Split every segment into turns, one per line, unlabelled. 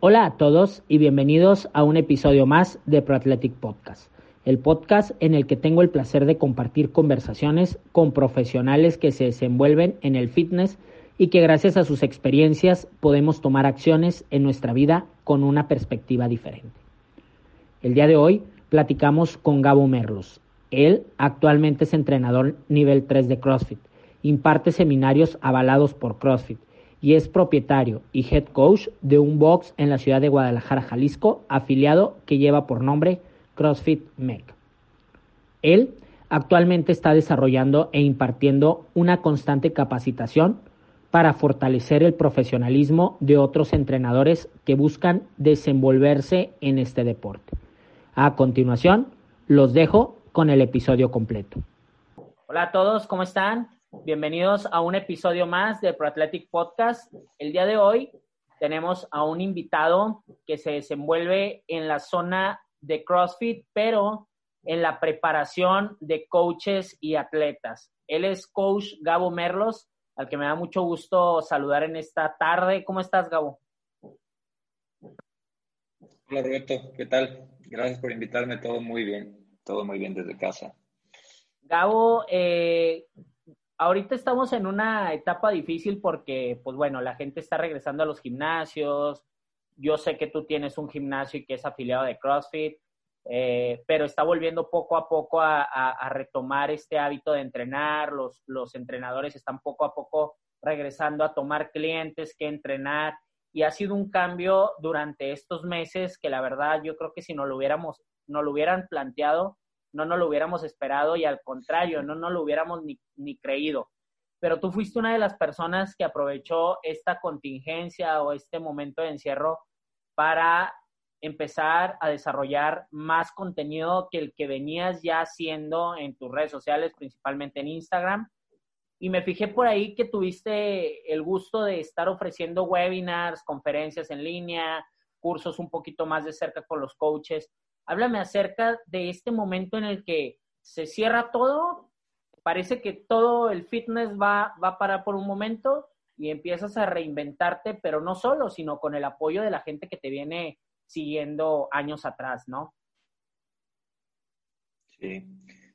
Hola a todos y bienvenidos a un episodio más de ProAthletic Podcast, el podcast en el que tengo el placer de compartir conversaciones con profesionales que se desenvuelven en el fitness y que gracias a sus experiencias podemos tomar acciones en nuestra vida con una perspectiva diferente. El día de hoy platicamos con Gabo Merlos. Él actualmente es entrenador nivel 3 de CrossFit, imparte seminarios avalados por CrossFit y es propietario y head coach de un box en la ciudad de Guadalajara, Jalisco, afiliado que lleva por nombre CrossFit MEC. Él actualmente está desarrollando e impartiendo una constante capacitación para fortalecer el profesionalismo de otros entrenadores que buscan desenvolverse en este deporte. A continuación, los dejo con el episodio completo. Hola a todos, ¿cómo están? Bienvenidos a un episodio más de ProAthletic Podcast. El día de hoy tenemos a un invitado que se desenvuelve en la zona de CrossFit, pero en la preparación de coaches y atletas. Él es coach Gabo Merlos, al que me da mucho gusto saludar en esta tarde. ¿Cómo estás, Gabo?
Hola, Roberto. ¿Qué tal? Gracias por invitarme. Todo muy bien. Todo muy bien desde casa.
Gabo, eh, ahorita estamos en una etapa difícil porque, pues bueno, la gente está regresando a los gimnasios. Yo sé que tú tienes un gimnasio y que es afiliado de CrossFit, eh, pero está volviendo poco a poco a, retomar este hábito de entrenar. Los, los entrenadores están poco a poco regresando a tomar clientes que entrenar. Y ha sido un cambio durante estos meses que la verdad yo creo que si no lo hubiéramos, no lo hubieran planteado, no nos lo hubiéramos esperado y al contrario, no nos lo hubiéramos ni, ni creído. Pero tú fuiste una de las personas que aprovechó esta contingencia o este momento de encierro para empezar a desarrollar más contenido que el que venías ya haciendo en tus redes sociales, principalmente en Instagram. Y me fijé por ahí que tuviste el gusto de estar ofreciendo webinars, conferencias en línea, cursos un poquito más de cerca con los coaches. Háblame acerca de este momento en el que se cierra todo, parece que todo el fitness va, va a parar por un momento y empiezas a reinventarte, pero no solo, sino con el apoyo de la gente que te viene siguiendo años atrás, ¿no?
Sí,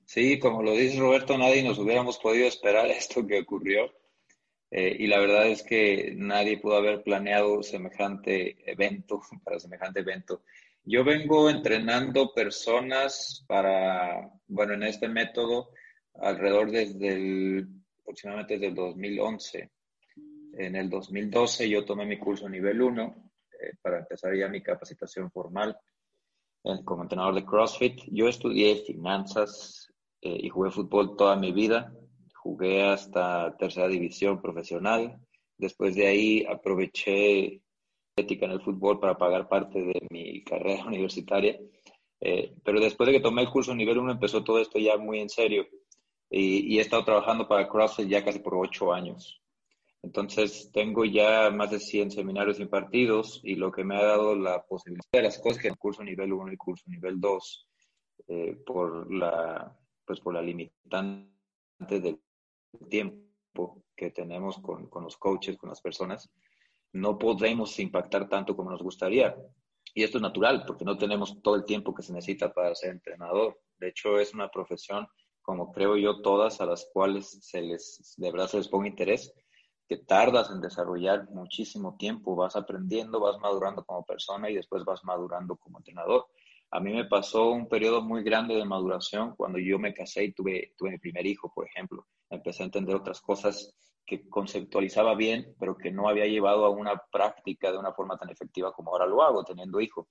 sí, como lo dice Roberto, nadie nos hubiéramos podido esperar esto que ocurrió. Eh, y la verdad es que nadie pudo haber planeado semejante evento, para semejante evento. Yo vengo entrenando personas para, bueno, en este método alrededor desde el, aproximadamente desde el 2011. En el 2012 yo tomé mi curso nivel 1 eh, para empezar ya mi capacitación formal eh, como entrenador de CrossFit. Yo estudié finanzas eh, y jugué fútbol toda mi vida. Jugué hasta tercera división profesional. Después de ahí aproveché ética en el fútbol para pagar parte de mi carrera universitaria. Eh, pero después de que tomé el curso nivel 1 empezó todo esto ya muy en serio y, he estado trabajando para CrossFit ya casi por ocho años. Entonces tengo ya más de 100 seminarios impartidos y lo que me ha dado la posibilidad de las cosas que el curso nivel 1 y el curso nivel 2 eh, por la pues por la limitante del tiempo que tenemos con, con los coaches, con las personas, no podemos impactar tanto como nos gustaría. Y esto es natural, porque no tenemos todo el tiempo que se necesita para ser entrenador. De hecho, es una profesión, como creo yo, todas a las cuales se les, de verdad se les ponga interés, que tardas en desarrollar muchísimo tiempo, vas aprendiendo, vas madurando como persona y después vas madurando como entrenador. A mí me pasó un periodo muy grande de maduración cuando yo me casé y tuve, tuve mi primer hijo, por ejemplo. Empecé a entender otras cosas que conceptualizaba bien, pero que no había llevado a una práctica de una forma tan efectiva como ahora lo hago, teniendo hijo.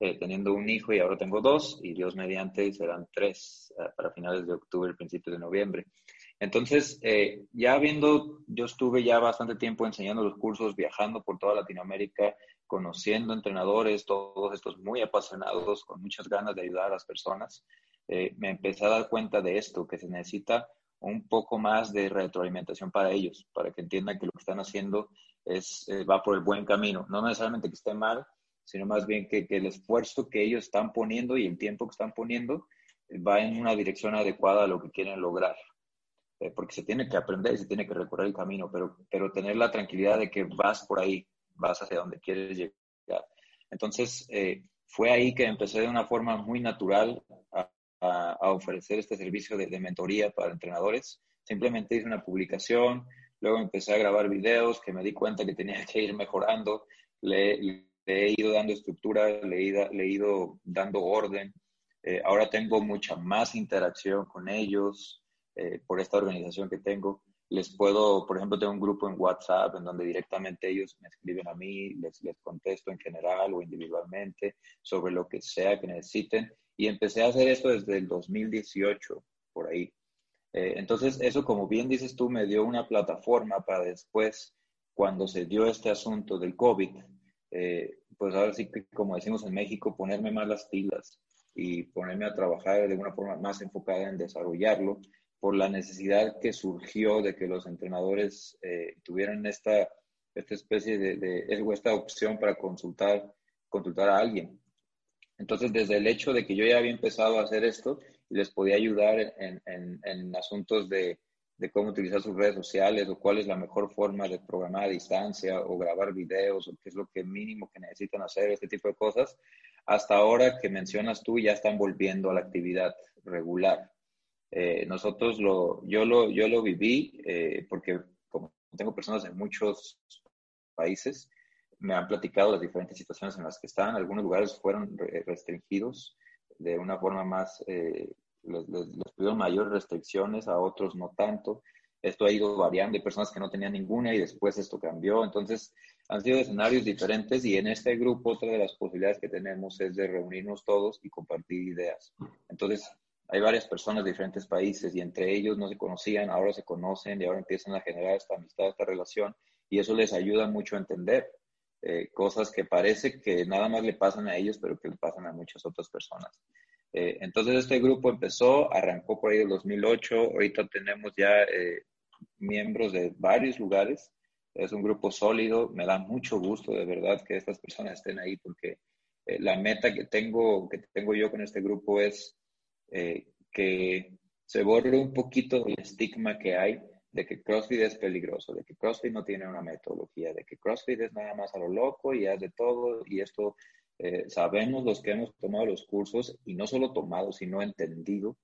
Eh, teniendo un hijo y ahora tengo dos, y Dios mediante serán tres eh, para finales de octubre, principios de noviembre. Entonces, eh, ya viendo, yo estuve ya bastante tiempo enseñando los cursos, viajando por toda Latinoamérica, conociendo entrenadores, todos estos muy apasionados, con muchas ganas de ayudar a las personas. me empecé a dar cuenta de esto, que se necesita un poco más de retroalimentación para ellos, para que entiendan que lo que están haciendo es, eh, va por el buen camino. No necesariamente que esté mal, sino más bien que, el esfuerzo que ellos están poniendo y el tiempo que están poniendo eh, va en una dirección adecuada a lo que quieren lograr. Eh, porque se tiene que aprender se tiene que recorrer el camino, pero, pero tener la tranquilidad de que vas por ahí, vas hacia donde quieres llegar. Entonces, fue ahí que empecé de una forma muy natural a, ofrecer este servicio de, mentoría para entrenadores. Simplemente hice una publicación, luego empecé a grabar videos que me di cuenta que tenía que ir mejorando, le, he ido dando estructura, le he, ido dando orden. Eh, ahora tengo mucha más interacción con ellos eh, por esta organización que tengo les puedo, por ejemplo, tengo un grupo en WhatsApp en donde directamente ellos me escriben a mí, les, les contesto en general o individualmente sobre lo que sea que necesiten. Y empecé a hacer esto desde el 2018, por ahí. Eh, entonces, eso, como bien dices tú, me dio una plataforma para después, cuando se dio este asunto del COVID, eh, pues ahora sí que, como decimos en México, ponerme más las pilas y ponerme a trabajar de una forma más enfocada en desarrollarlo por la necesidad que surgió de que los entrenadores eh, tuvieran esta, esta especie de, de, esta opción para consultar, consultar a alguien. Entonces, desde el hecho de que yo ya había empezado a hacer esto, les podía ayudar en, en, asuntos de, de, cómo utilizar sus redes sociales o cuál es la mejor forma de programar a distancia o grabar videos o qué es lo que mínimo que necesitan hacer, este tipo de cosas, hasta ahora que mencionas tú ya están volviendo a la actividad regular. Eh, nosotros lo, yo lo, yo lo viví eh, porque como tengo personas en muchos países, me han platicado las diferentes situaciones en las que están. Algunos lugares fueron restringidos de una forma más, eh, les, mayores restricciones, a otros no tanto. Esto ha ido variando, hay personas que no tenían ninguna y después esto cambió. Entonces, han sido escenarios diferentes y en este grupo otra de las posibilidades que tenemos es de reunirnos todos y compartir ideas. Entonces, hay varias personas de diferentes países y entre ellos no se conocían, ahora se conocen y ahora empiezan a generar esta amistad, esta relación y eso les ayuda mucho a entender eh, cosas que parece que nada más le pasan a ellos, pero que le pasan a muchas otras personas. Eh, entonces este grupo empezó, arrancó por ahí en 2008, ahorita tenemos ya eh, miembros de varios lugares, es un grupo sólido, me da mucho gusto de verdad que estas personas estén ahí porque la meta que tengo, que tengo yo con este grupo es eh, que se borre un poquito el estigma que hay de que CrossFit es peligroso, de que CrossFit no tiene una metodología, de que CrossFit es nada más a lo loco y hace todo y esto eh, sabemos los que hemos tomado los cursos y no solo tomado, sino entendido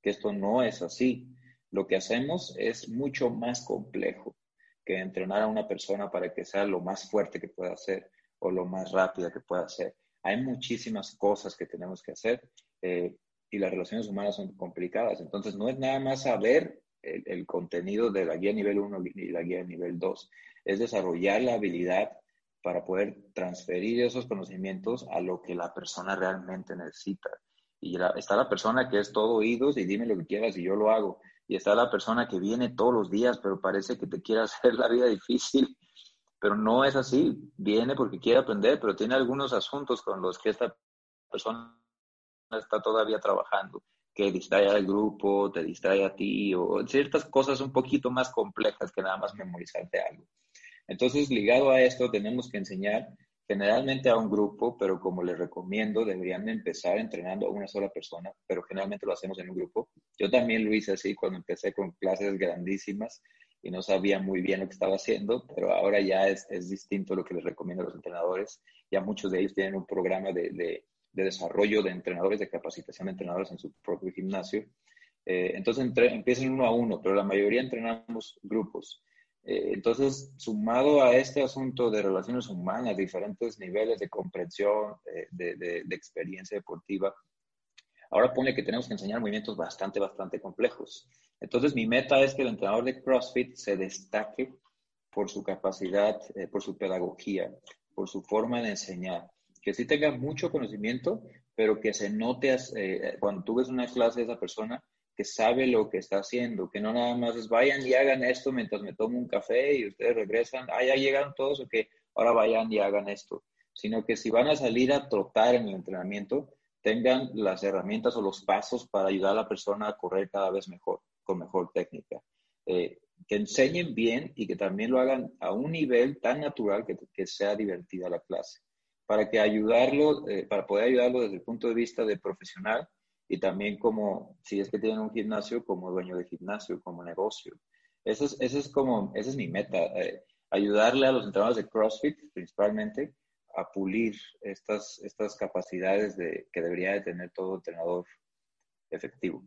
que esto no es así. Lo que hacemos es mucho más complejo que entrenar a una persona para que sea lo más fuerte que pueda ser o lo más rápida que pueda ser. Hay muchísimas cosas que tenemos que hacer. Eh, y las relaciones humanas son complicadas. Entonces, no es nada más saber el, contenido de la guía nivel 1 y la guía nivel 2, es desarrollar la habilidad para poder transferir esos conocimientos a lo que la persona realmente necesita. Y está la persona que es todo oídos y dime lo que quieras y yo lo hago. Y está la persona que viene todos los días, pero parece que te quiere hacer la vida difícil. Pero no es así. Viene porque quiere aprender, pero tiene algunos asuntos con los que esta persona está todavía trabajando, que distrae al grupo, te distrae a ti, o ciertas cosas un poquito más complejas que nada más memorizarte algo. Entonces, ligado a esto, tenemos que enseñar generalmente a un grupo, pero como les recomiendo, deberían empezar entrenando a una sola persona, pero generalmente lo hacemos en un grupo. Yo también lo hice así cuando empecé con clases grandísimas y no sabía muy bien lo que estaba haciendo, pero ahora ya es, es distinto lo que les recomiendo a los entrenadores. Ya muchos de ellos tienen un programa de, de de desarrollo de entrenadores, de capacitación de entrenadores en su propio gimnasio. Eh, entonces empiezan uno a uno, pero la mayoría entrenamos grupos. Eh, entonces, sumado a este asunto de relaciones humanas, diferentes niveles de comprensión, eh, de, de, experiencia deportiva, ahora pone que tenemos que enseñar movimientos bastante, bastante complejos. Entonces, mi meta es que el entrenador de CrossFit se destaque por su capacidad, por su pedagogía, por su forma de enseñar, que sí tenga mucho conocimiento, pero que se note eh, cuando tú ves una clase de esa persona que sabe lo que está haciendo, que no nada más es vayan y hagan esto mientras me tomo un café y ustedes regresan, ah, ya llegaron todos, o que ahora vayan y hagan esto, sino que si van a salir a trotar en el entrenamiento, tengan las herramientas o los pasos para ayudar a la persona a correr cada vez mejor, con mejor técnica. Eh, que enseñen bien y que también lo hagan a un nivel tan natural que, que sea divertida la clase para que ayudarlo, eh, para poder ayudarlo desde el punto de vista de profesional y también como, si es que tienen un gimnasio, como dueño de gimnasio, como negocio. Eso es, eso es como, esa es mi meta, eh, ayudarle a los entrenadores de CrossFit principalmente a pulir estas, estas capacidades de, que debería de tener todo entrenador efectivo.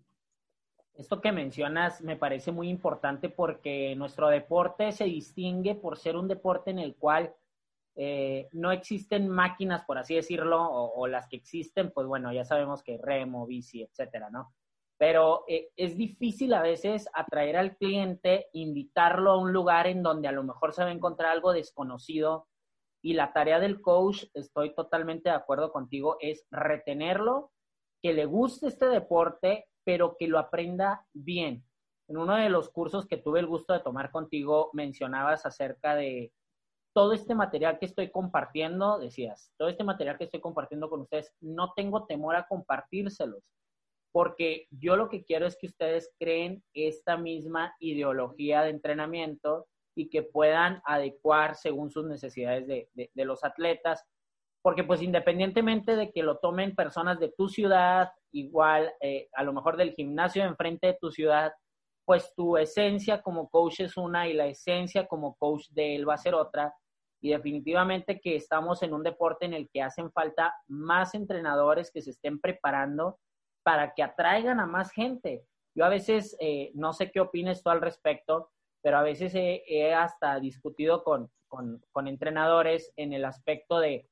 Esto que mencionas me parece muy importante porque nuestro deporte se distingue por ser un deporte en el cual eh, no existen máquinas, por así decirlo, o, las que existen, pues bueno, ya sabemos que remo, bici, etcétera, ¿no? Pero eh, es difícil a veces atraer al cliente, invitarlo a un lugar en donde a lo mejor se va a encontrar algo desconocido. Y la tarea del coach, estoy totalmente de acuerdo contigo, es retenerlo, que le guste este deporte, pero que lo aprenda bien. En uno de los cursos que tuve el gusto de tomar contigo, mencionabas acerca de todo este material que estoy compartiendo, decías, todo este material que estoy compartiendo con ustedes, no tengo temor a compartírselos, porque yo lo que quiero es que ustedes creen esta misma ideología de entrenamiento y que puedan adecuar según sus necesidades de, los atletas, porque pues independientemente de que lo tomen personas de tu ciudad, igual eh, a lo mejor del gimnasio de enfrente de tu ciudad, pues tu esencia como coach es una y la esencia como coach de él va a ser otra. Y definitivamente que estamos en un deporte en el que hacen falta más entrenadores que se estén preparando para que atraigan a más gente. Yo a veces, eh, no sé qué opines tú al respecto, pero a veces he, hasta discutido con, con entrenadores en el aspecto de,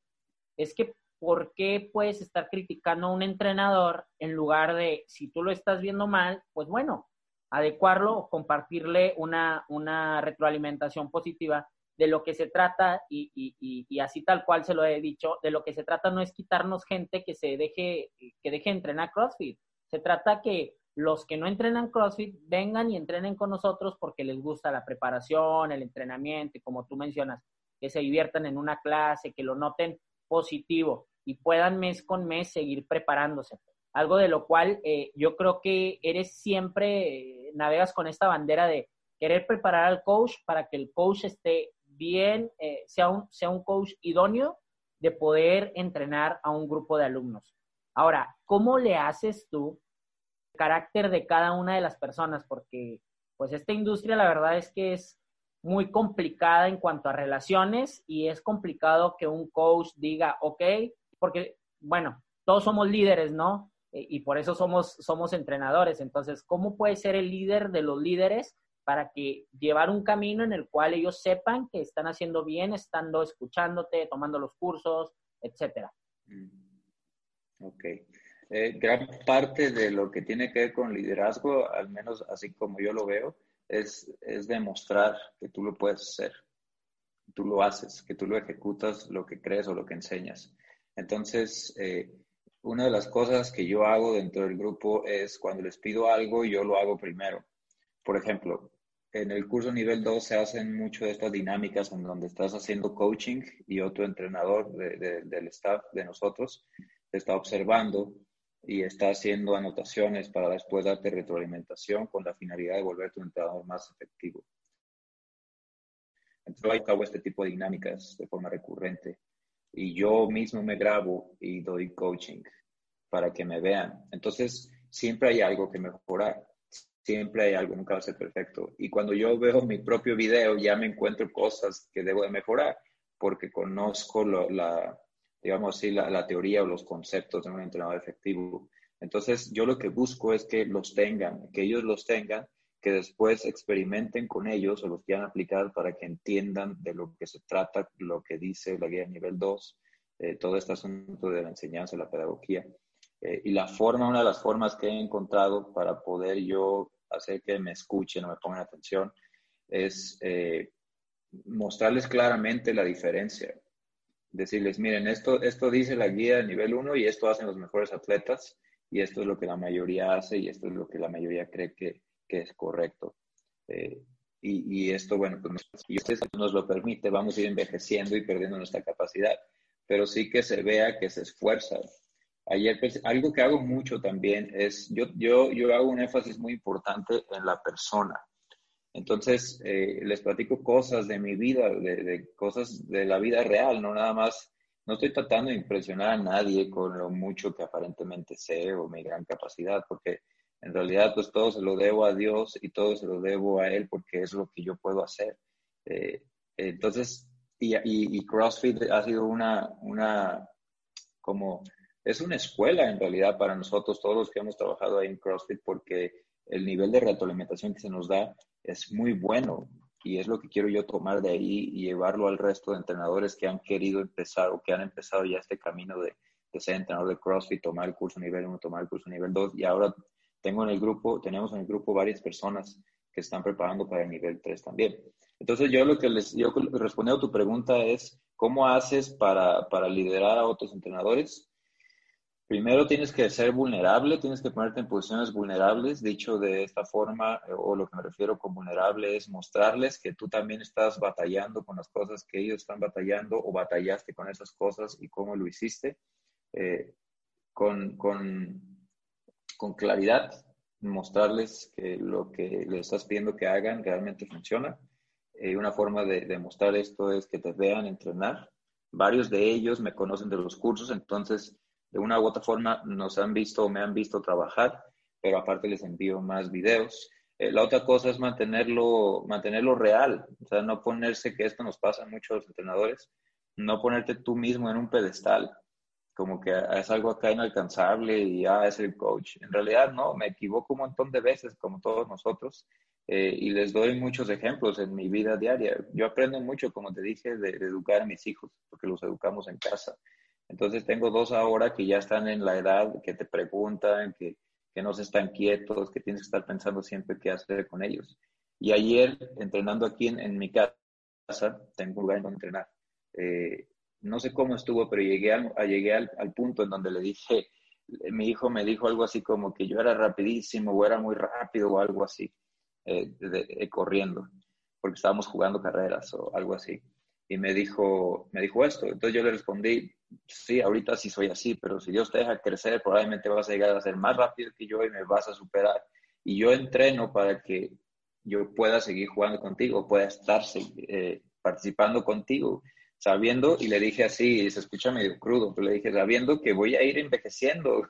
es que ¿por qué puedes estar criticando a un entrenador en lugar de, si tú lo estás viendo mal, pues bueno, adecuarlo compartirle una, una retroalimentación positiva de lo que se trata y, y, y, así tal cual se lo he dicho, de lo que se trata no es quitarnos gente que se deje, que deje entrenar CrossFit. Se trata que los que no entrenan CrossFit vengan y entrenen con nosotros porque les gusta la preparación, el entrenamiento, y como tú mencionas, que se diviertan en una clase, que lo noten positivo y puedan mes con mes seguir preparándose. Algo de lo cual eh, yo creo que eres siempre, eh, navegas con esta bandera de querer preparar al coach para que el coach esté bien, eh, sea, un, sea un coach idóneo de poder entrenar a un grupo de alumnos. Ahora, ¿cómo le haces tú el carácter de cada una de las personas? Porque pues esta industria la verdad es que es muy complicada en cuanto a relaciones y es complicado que un coach diga, ok, porque, bueno, todos somos líderes, ¿no? E, y por eso somos, somos entrenadores. Entonces, ¿cómo puede ser el líder de los líderes para que llevar un camino en el cual ellos sepan que están haciendo bien, estando escuchándote, tomando los cursos, etcétera? Mm.
Ok. Eh, gran parte de lo que tiene que ver con liderazgo, al menos así como yo lo veo, es, es demostrar que tú lo puedes hacer, tú lo haces, que tú lo ejecutas, lo que crees o lo que enseñas. Entonces, eh, una de las cosas que yo hago dentro del grupo es cuando les pido algo, yo lo hago primero. Por ejemplo, en el curso nivel 2 se hacen mucho de estas dinámicas en donde estás haciendo coaching y otro entrenador del staff de nosotros está observando y está haciendo anotaciones para después darte retroalimentación con la finalidad de volverte un entrenador más efectivo. Entonces, yo hago este tipo de dinámicas de forma recurrente y yo mismo me grabo y doy coaching para que me vean. Entonces, siempre hay algo que mejorar, siempre hay algo, nunca va a ser perfecto. Y cuando yo veo mi propio video, ya me encuentro cosas que debo de mejorar, porque conozco la, digamos así, la, la, teoría o los conceptos de un entrenador efectivo. Entonces, yo lo que busco es que los tengan, que ellos los tengan que después experimenten con ellos o los quieran aplicar para que entiendan de lo que se trata, lo que dice la guía nivel 2, eh, todo este asunto de la enseñanza, la pedagogía. Eh, y la forma, una de las formas que he encontrado para poder yo hacer que me escuchen o me pongan atención es eh, mostrarles claramente la diferencia. Decirles, miren, esto, esto dice la guía de nivel 1 y esto hacen los mejores atletas y esto es lo que la mayoría hace y esto es lo que la mayoría cree que, que es correcto. Eh, y, esto, bueno, pues si usted nos lo permite, vamos a ir envejeciendo y perdiendo nuestra capacidad, pero sí que se vea que se esfuerza. Ayer, pues, algo que hago mucho también es, yo, yo, yo hago un énfasis muy importante en la persona. Entonces, eh, les platico cosas de mi vida, de, de, cosas de la vida real, no nada más, no estoy tratando de impresionar a nadie con lo mucho que aparentemente sé o mi gran capacidad, porque en realidad, pues todo se lo debo a Dios y todo se lo debo a Él porque es lo que yo puedo hacer. Eh, entonces, y, CrossFit ha sido una, una, como, es una escuela en realidad para nosotros, todos los que hemos trabajado ahí en CrossFit, porque el nivel de retroalimentación que se nos da es muy bueno y es lo que quiero yo tomar de ahí y llevarlo al resto de entrenadores que han querido empezar o que han empezado ya este camino de, de ser entrenador de CrossFit, tomar el curso nivel 1, tomar el curso nivel 2 y ahora tengo en el grupo, tenemos en el grupo varias personas que están preparando para el nivel 3 también. Entonces yo lo que les, yo respondiendo a tu pregunta es, ¿cómo haces para, para liderar a otros entrenadores? Primero tienes que ser vulnerable, tienes que ponerte en posiciones vulnerables. Dicho de esta forma, o lo que me refiero con vulnerable es mostrarles que tú también estás batallando con las cosas que ellos están batallando o batallaste con esas cosas y cómo lo hiciste. Eh, con, con, con claridad, mostrarles que lo que les estás pidiendo que hagan realmente funciona eh, una forma de demostrar esto es que te vean entrenar. Varios de ellos me conocen de los cursos, entonces de una u otra forma nos han visto o me han visto trabajar, pero aparte les envío más videos. Eh, la otra cosa es mantenerlo, mantenerlo real, o sea, no ponerse, que esto nos pasa a muchos entrenadores, no ponerte tú mismo en un pedestal, como que es algo acá inalcanzable y ya ah, es el coach. En realidad no, me equivoco un montón de veces, como todos nosotros, eh, y les doy muchos ejemplos en mi vida diaria. Yo aprendo mucho, como te dije, de, educar a mis hijos, porque los educamos en casa. Entonces tengo dos ahora que ya están en la edad que te preguntan, que, que no se están quietos, que tienes que estar pensando siempre qué hacer con ellos. Y ayer, entrenando aquí en, mi casa, tengo un lugar en donde entrenar. Eh, no sé cómo estuvo, pero llegué, al, llegué al, punto en donde le dije, mi hijo me dijo algo así como que yo era rapidísimo o era muy rápido o algo así. Eh, corriendo, porque estábamos jugando carreras o algo así. Y me dijo, me dijo esto. Entonces yo le respondí, sí, ahorita sí soy así, pero si Dios te deja crecer, probablemente vas a llegar a ser más rápido que yo y me vas a superar. Y yo entreno para que yo pueda seguir jugando contigo, pueda estar eh, participando contigo, sabiendo, y le dije así, se escucha medio crudo, pero le dije, sabiendo que voy a ir envejeciendo,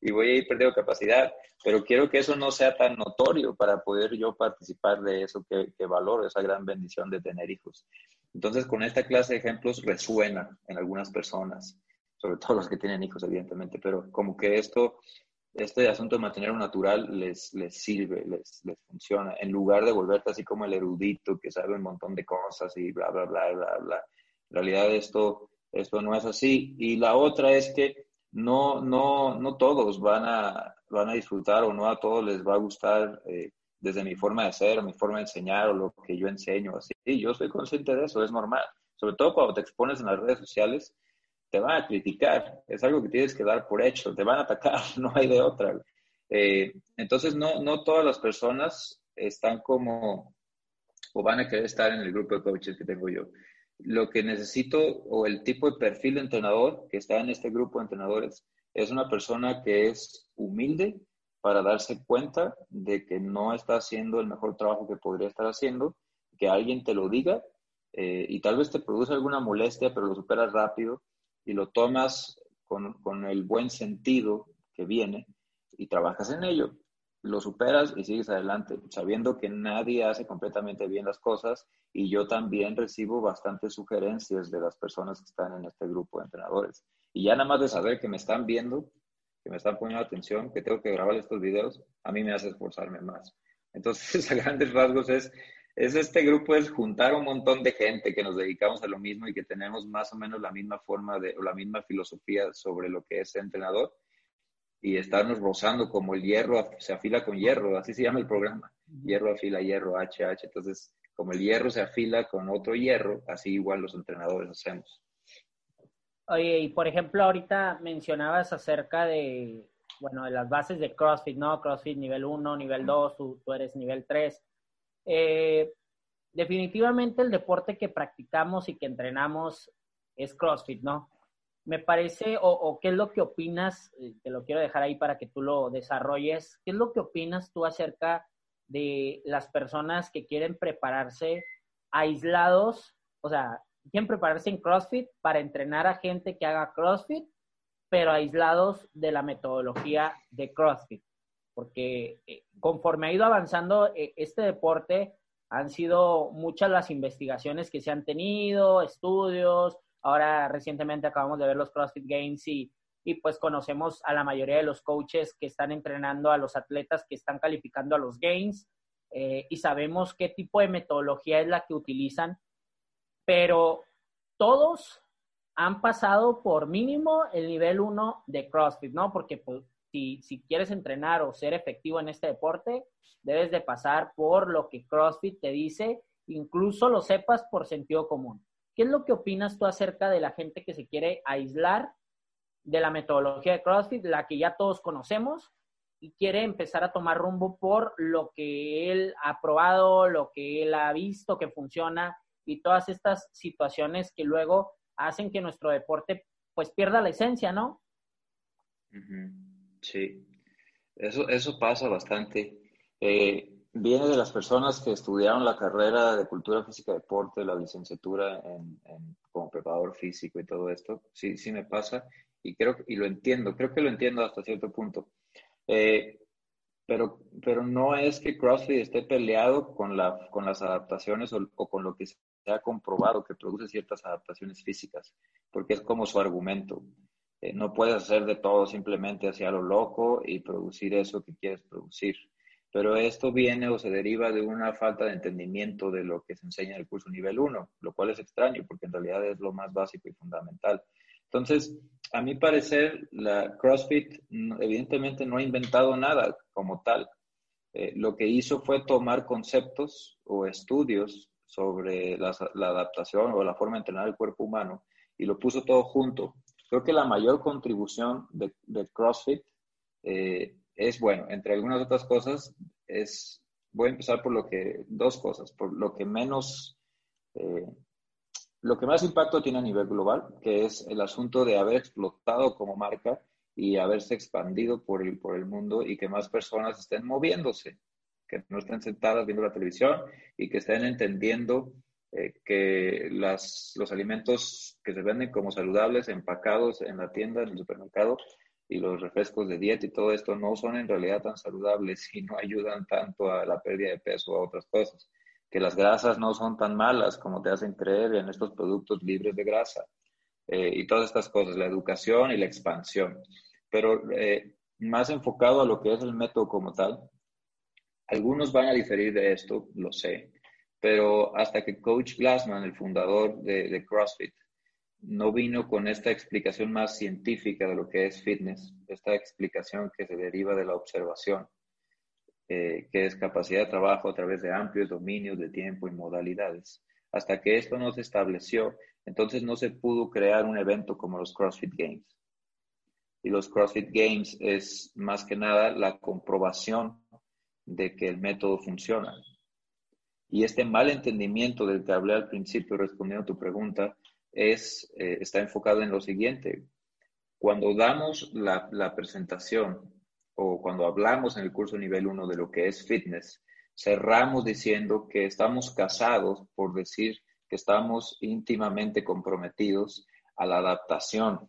y voy a ir perdiendo capacidad, pero quiero que eso no sea tan notorio para poder yo participar de eso que, que valoro, esa gran bendición de tener hijos. Entonces, con esta clase de ejemplos resuena en algunas personas, sobre todo los que tienen hijos, evidentemente, pero como que esto, este asunto de mantenerlo natural les, les sirve, les, les funciona, en lugar de volverte así como el erudito que sabe un montón de cosas y bla, bla, bla, bla, bla. En realidad esto, esto no es así. Y la otra es que no, no, no todos van a, van a disfrutar o no a todos les va a gustar eh, desde mi forma de ser o mi forma de enseñar o lo que yo enseño. Así, yo soy consciente de eso, es normal. Sobre todo cuando te expones en las redes sociales, te van a criticar, es algo que tienes que dar por hecho, te van a atacar, no hay de otra. Eh, entonces, no, no todas las personas están como o van a querer estar en el grupo de coaches que tengo yo lo que necesito o el tipo de perfil de entrenador que está en este grupo de entrenadores es una persona que es humilde para darse cuenta de que no está haciendo el mejor trabajo que podría estar haciendo, que alguien te lo diga eh, y tal vez te produce alguna molestia, pero lo superas rápido y lo tomas con, con el buen sentido que viene y trabajas en ello lo superas y sigues adelante, sabiendo que nadie hace completamente bien las cosas y yo también recibo bastantes sugerencias de las personas que están en este grupo de entrenadores. Y ya nada más de saber que me están viendo, que me están poniendo atención, que tengo que grabar estos videos, a mí me hace esforzarme más. Entonces, a grandes rasgos es, es este grupo, es juntar un montón de gente que nos dedicamos a lo mismo y que tenemos más o menos la misma forma de, o la misma filosofía sobre lo que es entrenador y estarnos rozando como el hierro se afila con hierro, así se llama el programa, hierro afila hierro, HH, entonces como el hierro se afila con otro hierro, así igual los entrenadores hacemos.
Oye, y por ejemplo, ahorita mencionabas acerca de, bueno, de las bases de CrossFit, ¿no? CrossFit nivel 1, nivel 2, tú, eres nivel 3. Eh, definitivamente el deporte que practicamos y que entrenamos es CrossFit, ¿no? Me parece, o, qué es lo que opinas, eh, te lo quiero dejar ahí para que tú lo desarrolles, ¿qué es lo que opinas tú acerca de las personas que quieren prepararse aislados, o sea, quieren prepararse en CrossFit para entrenar a gente que haga CrossFit, pero aislados de la metodología de CrossFit? Porque eh, conforme ha ido avanzando eh, este deporte, Han sido muchas las investigaciones que se han tenido, estudios. Ahora recientemente acabamos de ver los CrossFit Games y, y pues conocemos a la mayoría de los coaches que están entrenando a los atletas que están calificando a los Games eh, y sabemos qué tipo de metodología es la que utilizan, pero todos han pasado por mínimo el nivel 1 de CrossFit, ¿no? Porque pues, si, si, quieres entrenar o ser efectivo en este deporte, debes de pasar por lo que CrossFit te dice, incluso lo sepas por sentido común. ¿Qué es lo que opinas tú acerca de la gente que se quiere aislar de la metodología de CrossFit, la que ya todos conocemos, y quiere empezar a tomar rumbo por lo que él ha probado, lo que él ha visto que funciona y todas estas situaciones que luego hacen que nuestro deporte pues pierda la esencia, ¿no?
Sí, eso, eso pasa bastante. Eh, viene de las personas que estudiaron la carrera de cultura física deporte, la licenciatura en, como preparador físico y todo esto. Sí, sí me pasa y creo y lo entiendo, creo que lo entiendo hasta cierto punto. Eh, pero, pero no es que CrossFit esté peleado con, la, con las adaptaciones o, con lo que se ha comprobado que produce ciertas adaptaciones físicas, porque es como su argumento. Eh, no puedes hacer de todo simplemente hacia lo loco y producir eso que quieres producir. Pero esto viene o se deriva de una falta de entendimiento de lo que se enseña en el curso nivel 1, lo cual es extraño porque en realidad es lo más básico y fundamental. Entonces, a mi parecer, la CrossFit evidentemente no ha inventado nada como tal. Eh, lo que hizo fue tomar conceptos o estudios sobre la, adaptación o la forma de entrenar el cuerpo humano y lo puso todo junto. Creo que la mayor contribución de, CrossFit eh, es, bueno, entre algunas otras cosas, es, voy a empezar por lo que, dos cosas, por lo que menos eh, lo que más impacto tiene a nivel global, que es el asunto de haber explotado como marca y haberse expandido por el, por el mundo y que más personas estén moviéndose, que no estén sentadas viendo la televisión y que estén entendiendo eh, que las, los alimentos que se venden como saludables, empacados en la tienda, en el supermercado, y los refrescos de dieta y todo esto no son en realidad tan saludables y no ayudan tanto a la pérdida de peso o a otras cosas que las grasas no son tan malas como te hacen creer en estos productos libres de grasa eh, y todas estas cosas, la educación y la expansión. Pero eh, más enfocado a lo que es el método como tal, algunos van a diferir de esto, lo sé, pero hasta que Coach Glassman, el fundador de, de CrossFit, no vino con esta explicación más científica de lo que es fitness, esta explicación que se deriva de la observación eh, que es capacidad de trabajo a través de amplios dominios de tiempo y modalidades. Hasta que esto no se estableció, entonces no se pudo crear un evento como los CrossFit Games. Y los CrossFit Games es más que nada la comprobación de que el método funciona. Y este mal entendimiento del que hablé al principio, respondiendo a tu pregunta, es, eh, está enfocado en lo siguiente. Cuando damos la, la presentación o cuando hablamos en el curso nivel 1 de lo que es fitness, cerramos diciendo que estamos casados por decir que estamos íntimamente comprometidos a la adaptación,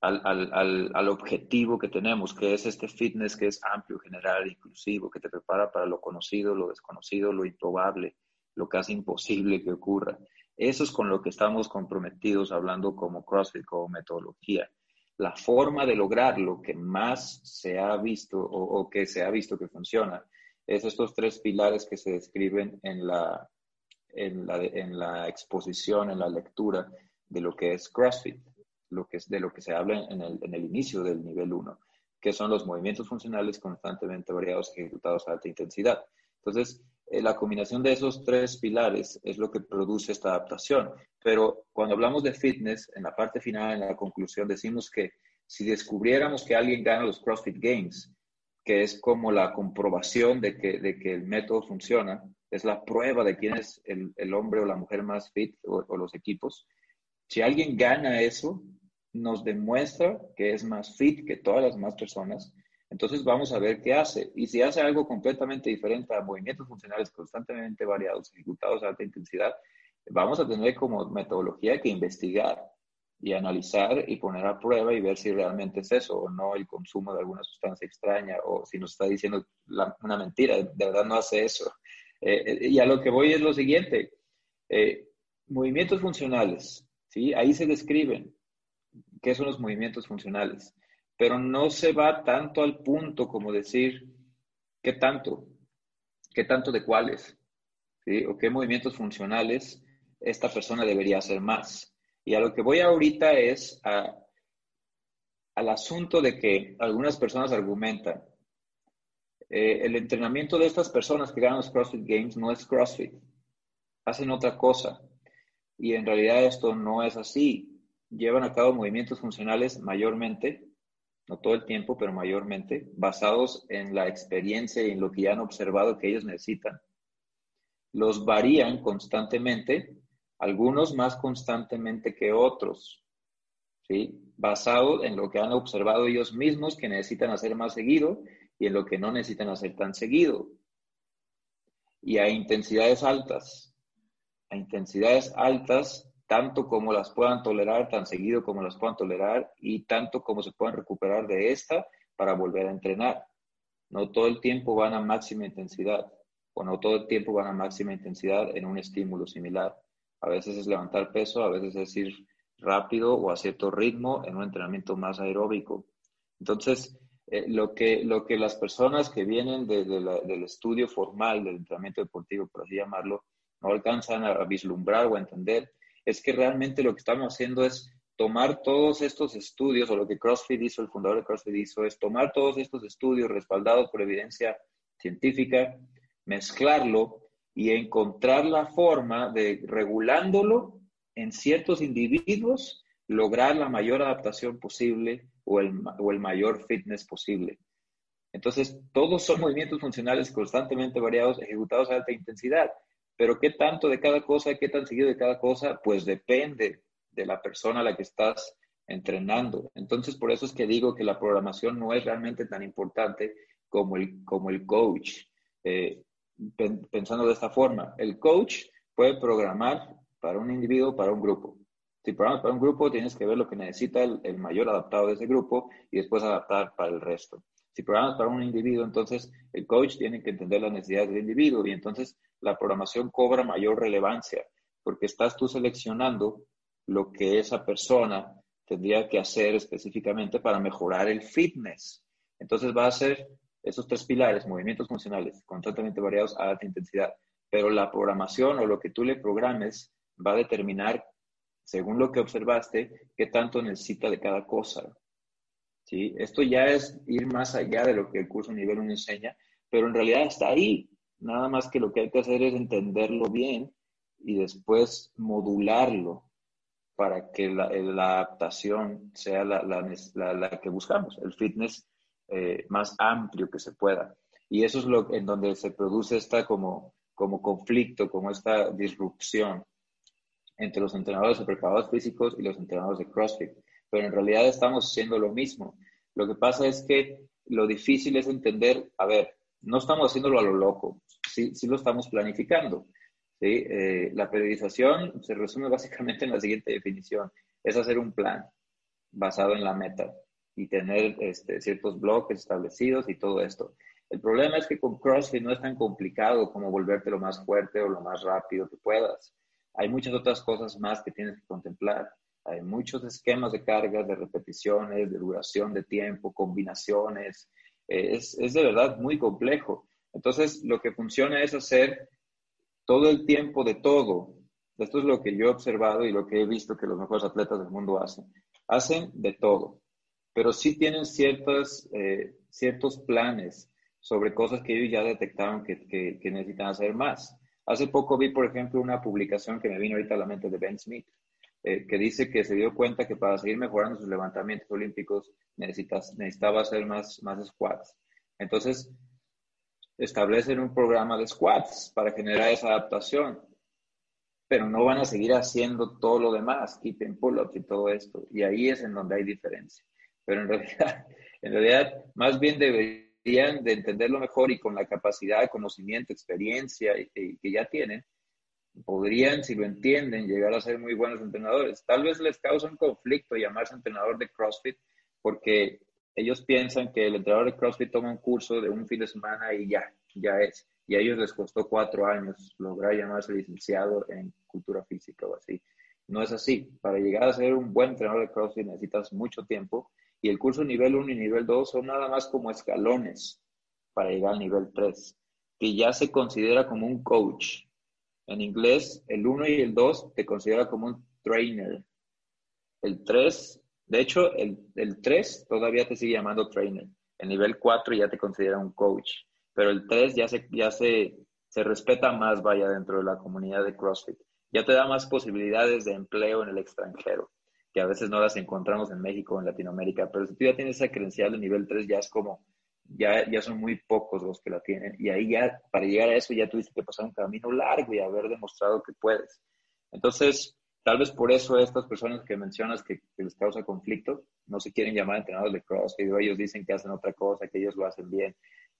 al, al, al, objetivo que tenemos, que es este fitness que es amplio, general, inclusivo, que te prepara para lo conocido, lo desconocido, lo improbable, lo casi imposible que ocurra. Eso es con lo que estamos comprometidos hablando como CrossFit, como metodología la forma de lograrlo que más se ha visto o, que se ha visto que funciona es estos tres pilares que se describen en la, en la, exposición, en la lectura de lo que es CrossFit, lo de lo que se habla en el, en el inicio del nivel 1, que son los movimientos funcionales constantemente variados ejecutados a alta intensidad. Entonces, eh, la combinación de esos tres pilares es lo que produce esta adaptación. Pero cuando hablamos de fitness, en la parte final, en la conclusión, decimos que si descubriéramos que alguien gana los CrossFit Games, que es como la comprobación de que, de que el método funciona, es la prueba de quién es el, el hombre o la mujer más fit o, o los equipos. Si alguien gana eso, nos demuestra que es más fit que todas las demás personas entonces vamos a ver qué hace. Y si hace algo completamente diferente a movimientos funcionales constantemente variados, ejecutados a alta intensidad, vamos a tener como metodología que investigar y analizar y poner a prueba y ver si realmente es eso o no el consumo de alguna sustancia extraña o si nos está diciendo una mentira, de verdad no hace eso. Eh, y a lo que voy es lo siguiente. movimientos funcionales, ¿sí? Ahí se describen qué son los movimientos funcionales, pero no se va tanto al punto como decir qué tanto, qué tanto de cuáles, ¿sí? O qué movimientos funcionales esta persona debería hacer más. Y a lo que voy ahorita es al asunto de que algunas personas argumentan, eh, el entrenamiento de estas personas que ganan los CrossFit Games no es CrossFit, hacen otra cosa. Y en realidad esto no es así. Llevan a cabo movimientos funcionales mayormente, no todo el tiempo, pero mayormente, basados en la experiencia y en lo que ya han observado que ellos necesitan. Los varían constantemente algunos más constantemente que otros, ¿sí? basado en lo que han observado ellos mismos que necesitan hacer más seguido y en lo que no necesitan hacer tan seguido. Y a intensidades altas, a intensidades altas, tanto como las puedan tolerar, tan seguido como las puedan tolerar y tanto como se puedan recuperar de esta para volver a entrenar. No todo el tiempo van a máxima intensidad o no todo el tiempo van a máxima intensidad en un estímulo similar. A veces es levantar peso, a veces es ir rápido o a cierto ritmo en un entrenamiento más aeróbico. Entonces, eh, lo, que, lo que las personas que vienen del estudio formal del entrenamiento deportivo, por así llamarlo, no alcanzan a vislumbrar o a entender, es que realmente lo que estamos haciendo es tomar todos estos estudios, o lo que CrossFit hizo, el fundador de CrossFit hizo, es tomar todos estos estudios respaldados por evidencia científica, mezclarlo y encontrar la forma de, regulándolo en ciertos individuos, lograr la mayor adaptación posible o el, o el mayor fitness posible. Entonces, todos son movimientos funcionales constantemente variados, ejecutados a alta intensidad. Pero qué tanto de cada cosa, qué tan seguido de cada cosa, pues depende de la persona a la que estás entrenando. Entonces, por eso es que digo que la programación no es realmente tan importante como el, como el coach. Eh, pensando de esta forma. El coach puede programar para un individuo, para un grupo. Si programas para un grupo, tienes que ver lo que necesita el, mayor adaptado de ese grupo y después adaptar para el resto. Si programas para un individuo, entonces el coach tiene que entender las necesidades del individuo y entonces la programación cobra mayor relevancia porque estás tú seleccionando lo que esa persona tendría que hacer específicamente para mejorar el fitness. Entonces va a ser esos tres pilares, movimientos funcionales, constantemente variados a alta intensidad. Pero la programación o lo que tú le programes va a determinar, según lo que observaste, qué tanto necesita de cada cosa. ¿Sí? Esto ya es ir más allá de lo que el curso nivel 1 enseña, pero en realidad está ahí. Nada más que lo que hay que hacer es entenderlo bien y después modularlo para que la, adaptación sea la, que buscamos. El fitness eh, más amplio que se pueda. Y eso es lo en donde se produce esta como, como conflicto, como esta disrupción entre los entrenadores de preparadores físicos y los entrenadores de CrossFit. Pero en realidad estamos haciendo lo mismo. Lo que pasa es que lo difícil es entender, a ver, no estamos haciéndolo a lo loco, sí, sí lo estamos planificando. ¿sí? Eh, la periodización se resume básicamente en la siguiente definición, es hacer un plan basado en la meta y tener este, ciertos bloques establecidos y todo esto. El problema es que con CrossFit no es tan complicado como volverte lo más fuerte o lo más rápido que puedas. Hay muchas otras cosas más que tienes que contemplar. Hay muchos esquemas de cargas, de repeticiones, de duración de tiempo, combinaciones. Es, es de verdad muy complejo. Entonces, lo que funciona es hacer todo el tiempo de todo. Esto es lo que yo he observado y lo que he visto que los mejores atletas del mundo hacen. Hacen de todo pero sí tienen ciertas, eh, ciertos planes sobre cosas que ellos ya detectaron que, que, necesitan hacer más. Hace poco vi, por ejemplo, una publicación que me vino ahorita a la mente de Ben Smith, eh, que dice que se dio cuenta que para seguir mejorando sus levantamientos olímpicos necesitas, necesitaba hacer más, más squats. Entonces, establecen un programa de squats para generar esa adaptación, pero no van a seguir haciendo todo lo demás, keeping pull-ups y todo esto. Y ahí es en donde hay diferencia pero en realidad, en realidad más bien deberían de entenderlo mejor y con la capacidad, conocimiento, experiencia que ya tienen, podrían, si lo entienden, llegar a ser muy buenos entrenadores. Tal vez les causa un conflicto llamarse entrenador de CrossFit porque ellos piensan que el entrenador de CrossFit toma un curso de un fin de semana y ya, ya es. y a ellos les costó cuatro años lograr llamarse licenciado en cultura física o así. No es así. Para llegar a ser un buen entrenador de CrossFit necesitas mucho tiempo y el curso nivel 1 y nivel 2 son nada más como escalones para llegar al nivel 3, que ya se considera como un coach. En inglés, el 1 y el 2 te considera como un trainer. El 3, de hecho, el, el 3 todavía te sigue llamando trainer. El nivel 4 ya te considera un coach pero el 3 ya se, ya se, se respeta más, vaya, dentro de la comunidad de CrossFit. Ya te da más posibilidades de empleo en el extranjero, que a veces no las encontramos en México o en Latinoamérica, pero si tú ya tienes esa credencial de nivel 3, ya es como, ya, ya son muy pocos los que la tienen. Y ahí ya, para llegar a eso, ya tuviste que pasar un camino largo y haber demostrado que puedes. Entonces, tal vez por eso estas personas que mencionas que, que les causa conflicto, no se quieren llamar entrenadores de CrossFit, ellos dicen que hacen otra cosa, que ellos lo hacen bien.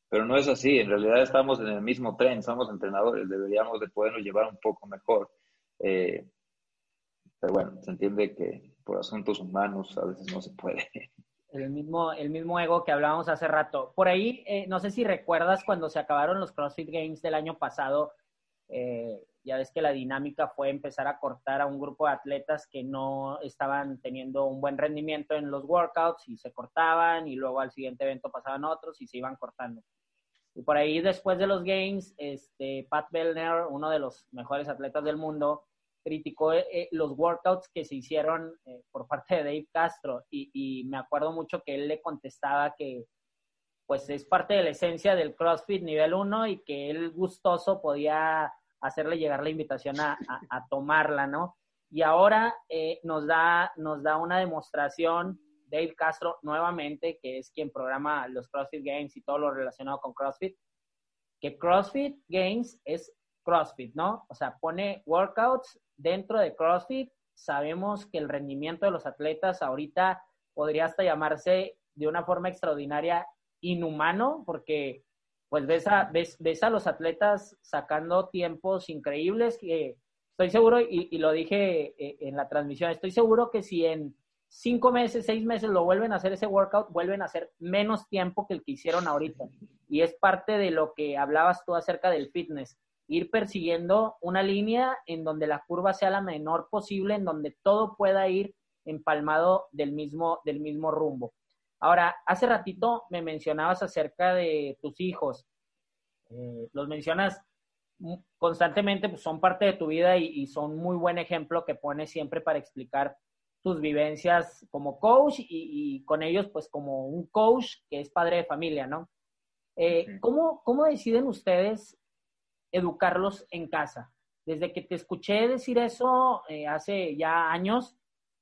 Pero no es así, en realidad estamos en el mismo tren, somos entrenadores, deberíamos de podernos llevar un poco mejor. Eh, pero bueno, se entiende que por asuntos humanos a veces no se puede.
El mismo, el mismo ego que hablábamos hace rato. Por ahí, eh, no sé si recuerdas cuando se acabaron los CrossFit Games del año pasado, eh, ya ves que la dinámica fue empezar a cortar a un grupo de atletas que no estaban teniendo un buen rendimiento en los workouts y se cortaban y luego al siguiente evento pasaban otros y se iban cortando. Y por ahí después de los Games, este, Pat Bellner, uno de los mejores atletas del mundo, criticó eh, eh, los workouts que se hicieron eh, por parte de Dave Castro y, y, me acuerdo mucho que él le contestaba que pues es parte de la esencia del CrossFit nivel 1 y que él gustoso podía hacerle llegar la invitación a, a, tomarla, ¿no? Y ahora nos, da, nos da una demostración Dave Castro nuevamente, que es quien programa los CrossFit Games y todo lo relacionado con CrossFit, que CrossFit Games es CrossFit, ¿no? O sea, pone workouts dentro de CrossFit. Sabemos que el rendimiento de los atletas ahorita podría hasta llamarse de una forma extraordinaria inhumano, porque pues ves a, ves, ves a los atletas sacando tiempos increíbles que estoy seguro, y, y lo dije eh, en la transmisión, estoy seguro que si en cinco meses, seis meses lo vuelven a hacer ese workout, vuelven a hacer menos tiempo que el que hicieron ahorita. Y es parte de lo que hablabas tú acerca del fitness, ir persiguiendo una línea en donde la curva sea la menor posible, en donde todo pueda ir empalmado del mismo, del mismo rumbo. Ahora, hace ratito me mencionabas acerca de tus hijos. Eh, los mencionas constantemente, pues son parte de tu vida y, y son muy buen ejemplo que pones siempre para explicar tus vivencias como coach y, con ellos pues como un coach que es padre de familia, ¿no? Eh, ¿cómo, ¿Cómo deciden ustedes educarlos en casa? Desde que te escuché decir eso eh, hace ya años,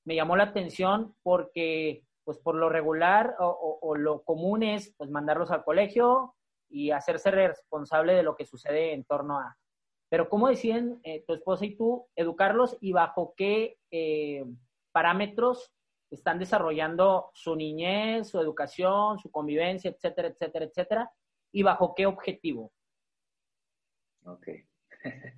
me llamó la atención porque pues por lo regular o, lo común es pues mandarlos al colegio y hacerse responsable de lo que sucede en torno a. Pero ¿cómo deciden eh, tu esposa y tú educarlos y bajo qué parámetros están desarrollando su niñez, su educación, su convivencia, etcétera, etcétera, etcétera, y bajo qué objetivo.
Ok.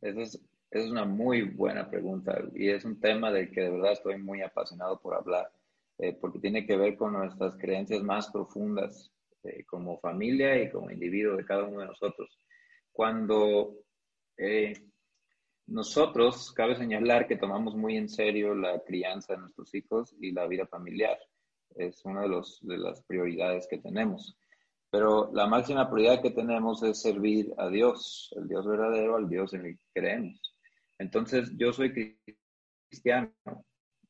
Esa es, es, una muy buena pregunta y es un tema del que de verdad estoy muy apasionado por hablar, eh, porque tiene que ver con nuestras creencias más profundas eh, como familia y como individuo de cada uno de nosotros. Cuando eh, nosotros, cabe señalar que tomamos muy en serio la crianza de nuestros hijos y la vida familiar. Es una de, los, de las prioridades que tenemos. Pero la máxima prioridad que tenemos es servir a Dios, el Dios verdadero, al Dios en el que creemos. Entonces, yo soy cristiano.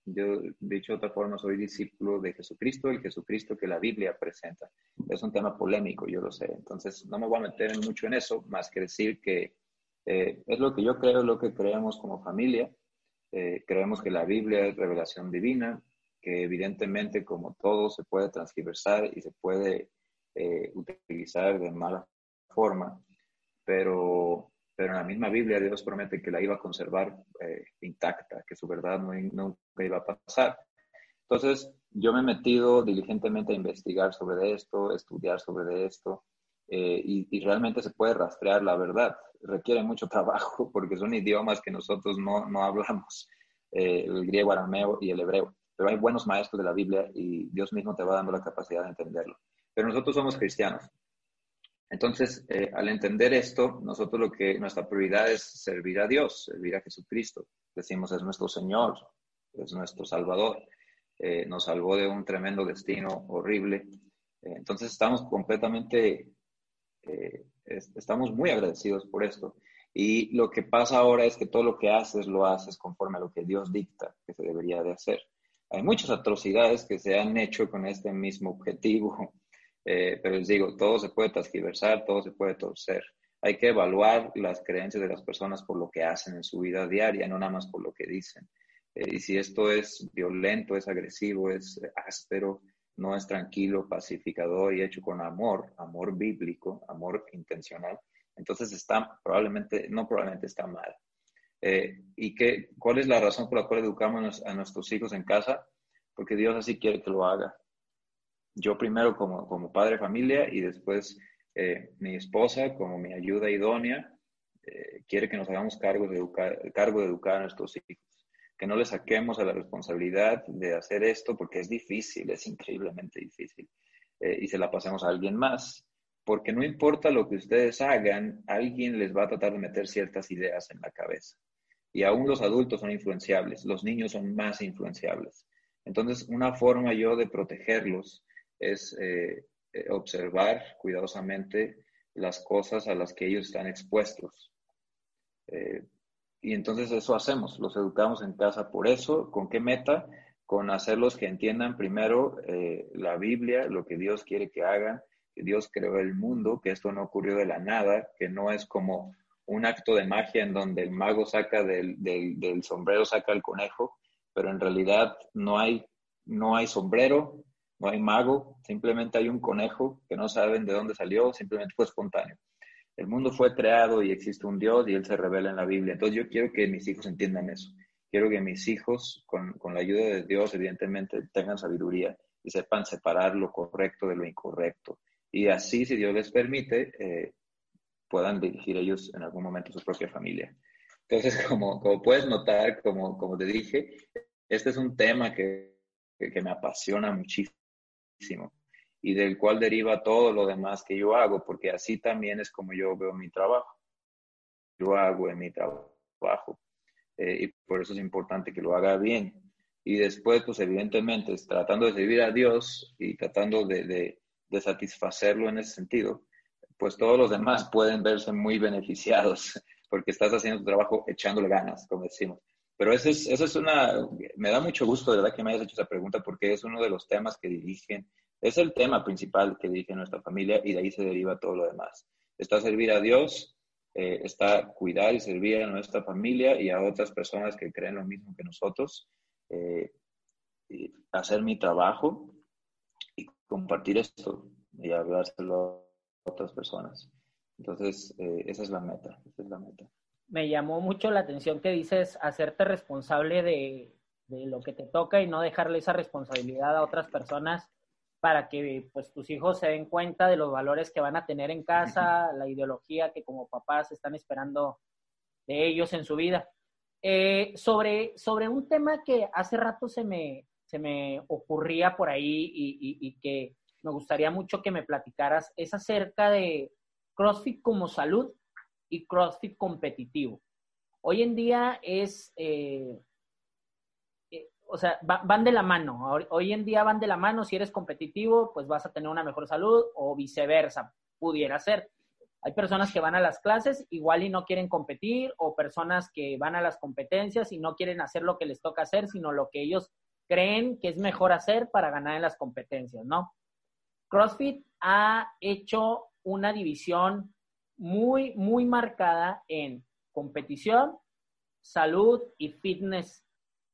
Yo, dicho de otra forma, soy discípulo de Jesucristo, el Jesucristo que la Biblia presenta. Es un tema polémico, yo lo sé. Entonces, no me voy a meter mucho en eso, más que decir que eh, es lo que yo creo, es lo que creemos como familia. Eh, creemos que la Biblia es revelación divina, que evidentemente como todo se puede transversar y se puede eh, utilizar de mala forma, pero, pero en la misma Biblia Dios promete que la iba a conservar intacta, que su verdad no, nunca iba a pasar. Entonces, yo me he metido diligentemente a investigar sobre esto, estudiar sobre esto, y, y, realmente se puede rastrear la verdad requiere mucho trabajo porque son idiomas que nosotros no, no hablamos, eh, el griego, arameo y el hebreo. Pero hay buenos maestros de la Biblia y Dios mismo te va dando la capacidad de entenderlo. Pero nosotros somos cristianos. Entonces, eh, al entender esto, nosotros lo que nuestra prioridad es servir a Dios, servir a Jesucristo. Decimos, es nuestro Señor, es nuestro Salvador. Eh, nos salvó de un tremendo destino horrible. Eh, entonces, estamos completamente, estamos muy agradecidos por esto. Y lo que pasa ahora es que todo lo que haces lo haces conforme a lo que Dios dicta que se debería de hacer. Hay muchas atrocidades que se han hecho con este mismo objetivo eh, pero les digo, todo se puede transgiversar, todo se puede torcer. Hay que evaluar las creencias de las personas por lo que hacen en su vida diaria, no nada más por lo que dicen. Eh, y si esto es violento, es agresivo, es áspero, no es tranquilo, pacificador y hecho con amor, amor bíblico, amor intencional, entonces está probablemente, no probablemente está mal. Eh, ¿Y qué, cuál es la razón por la cual educamos a nuestros hijos en casa? Porque Dios así quiere que lo haga yo primero como, como padre de familia y después eh, mi esposa como mi ayuda idónea eh, quiere que nos hagamos cargo de, educar, cargo de educar a nuestros hijos, que no les saquemos a la responsabilidad de hacer esto porque es difícil, es increíblemente difícil eh, y se la pasemos a alguien más. Porque no importa lo que ustedes hagan, alguien les va a tratar de meter ciertas ideas en la cabeza. Y aún los adultos son influenciables, los niños son más influenciables. Entonces, una forma yo de protegerlos es eh, eh, observar cuidadosamente las cosas a las que ellos están expuestos. Eh, y entonces eso hacemos, los educamos en casa por eso. ¿Con qué meta? Con hacerlos que entiendan primero la Biblia, lo que Dios quiere que hagan, que Dios creó el mundo, que esto no ocurrió de la nada, que no es como un acto de magia en donde el mago saca del, del, del sombrero, saca el conejo, pero en realidad no hay, no hay sombrero, no hay mago, simplemente hay un conejo que no saben de dónde salió, simplemente fue espontáneo. El mundo fue creado y existe un Dios y Él se revela en la Biblia. Entonces yo quiero que mis hijos entiendan eso. Quiero que mis hijos, con, la ayuda de Dios, evidentemente, tengan sabiduría y sepan separar lo correcto de lo incorrecto. Y así, si Dios les permite, eh, puedan dirigir ellos en algún momento su propia familia. Entonces, como, como puedes notar, como, como te dije, este es un tema que, que me apasiona muchísimo y del cual deriva todo lo demás que yo hago, porque así también es como yo veo mi trabajo. Yo hago en mi trabajo eh, y por eso es importante que lo haga bien. Y después, pues evidentemente, tratando de servir a Dios y tratando de, satisfacerlo en ese sentido, pues todos los demás pueden verse muy beneficiados porque estás haciendo tu trabajo echándole ganas, como decimos. Pero eso es, eso es una, me da mucho gusto, de verdad, que me hayas hecho esa pregunta porque es uno de los temas que dirigen, es el tema principal que dirige nuestra familia y de ahí se deriva todo lo demás. Está servir a Dios, eh, está cuidar y servir a nuestra familia y a otras personas que creen lo mismo que nosotros, eh, y hacer mi trabajo y compartir esto y hablárselo a otras personas. Entonces, eh, esa es la meta, esa es la meta
me llamó mucho la atención que dices hacerte responsable de, lo que te toca y no dejarle esa responsabilidad a otras personas para que pues tus hijos se den cuenta de los valores que van a tener en casa, la ideología que como papás están esperando de ellos en su vida. Eh, sobre, sobre un tema que hace rato se me, se me ocurría por ahí y, y que me gustaría mucho que me platicaras, es acerca de CrossFit como salud y CrossFit competitivo. Hoy en día es, eh, eh, o sea, van de la mano. Hoy en día van de la mano. Si eres competitivo, pues vas a tener una mejor salud o viceversa, pudiera ser. Hay personas que van a las clases igual y no quieren competir o personas que van a las competencias y no quieren hacer lo que les toca hacer, sino lo que ellos creen que es mejor hacer para ganar en las competencias, ¿no? CrossFit ha hecho una división muy, muy marcada en competición, salud y fitness.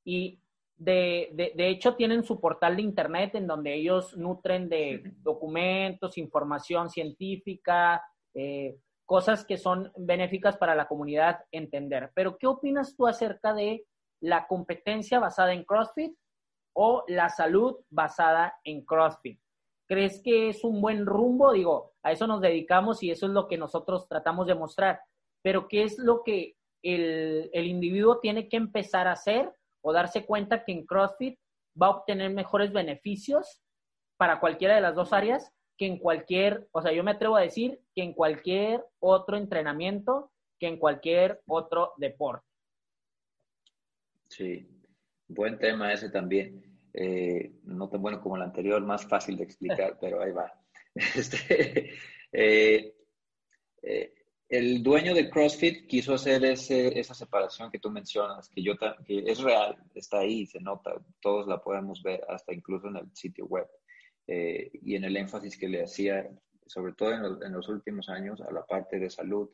Y de, de, hecho tienen su portal de internet en donde ellos nutren de documentos, información científica, eh, cosas que son benéficas para la comunidad entender. Pero, ¿qué opinas tú acerca de la competencia basada en CrossFit o la salud basada en CrossFit? ¿Crees que es un buen rumbo? Digo, a eso nos dedicamos y eso es lo que nosotros tratamos de mostrar. Pero ¿qué es lo que el, individuo tiene que empezar a hacer o darse cuenta que en CrossFit va a obtener mejores beneficios para cualquiera de las dos áreas que en cualquier, o sea, yo me atrevo a decir que en cualquier otro entrenamiento, que en cualquier otro deporte.
Sí, buen tema ese también. Eh, no tan bueno como el anterior, más fácil de explicar, pero ahí va. Este, eh, eh, el dueño de CrossFit quiso hacer ese, esa separación que tú mencionas, que, yo, que es real, está ahí, se nota, todos la podemos ver, hasta incluso en el sitio web, y en el énfasis que le hacía, sobre todo en los, en los, últimos años, a la parte de salud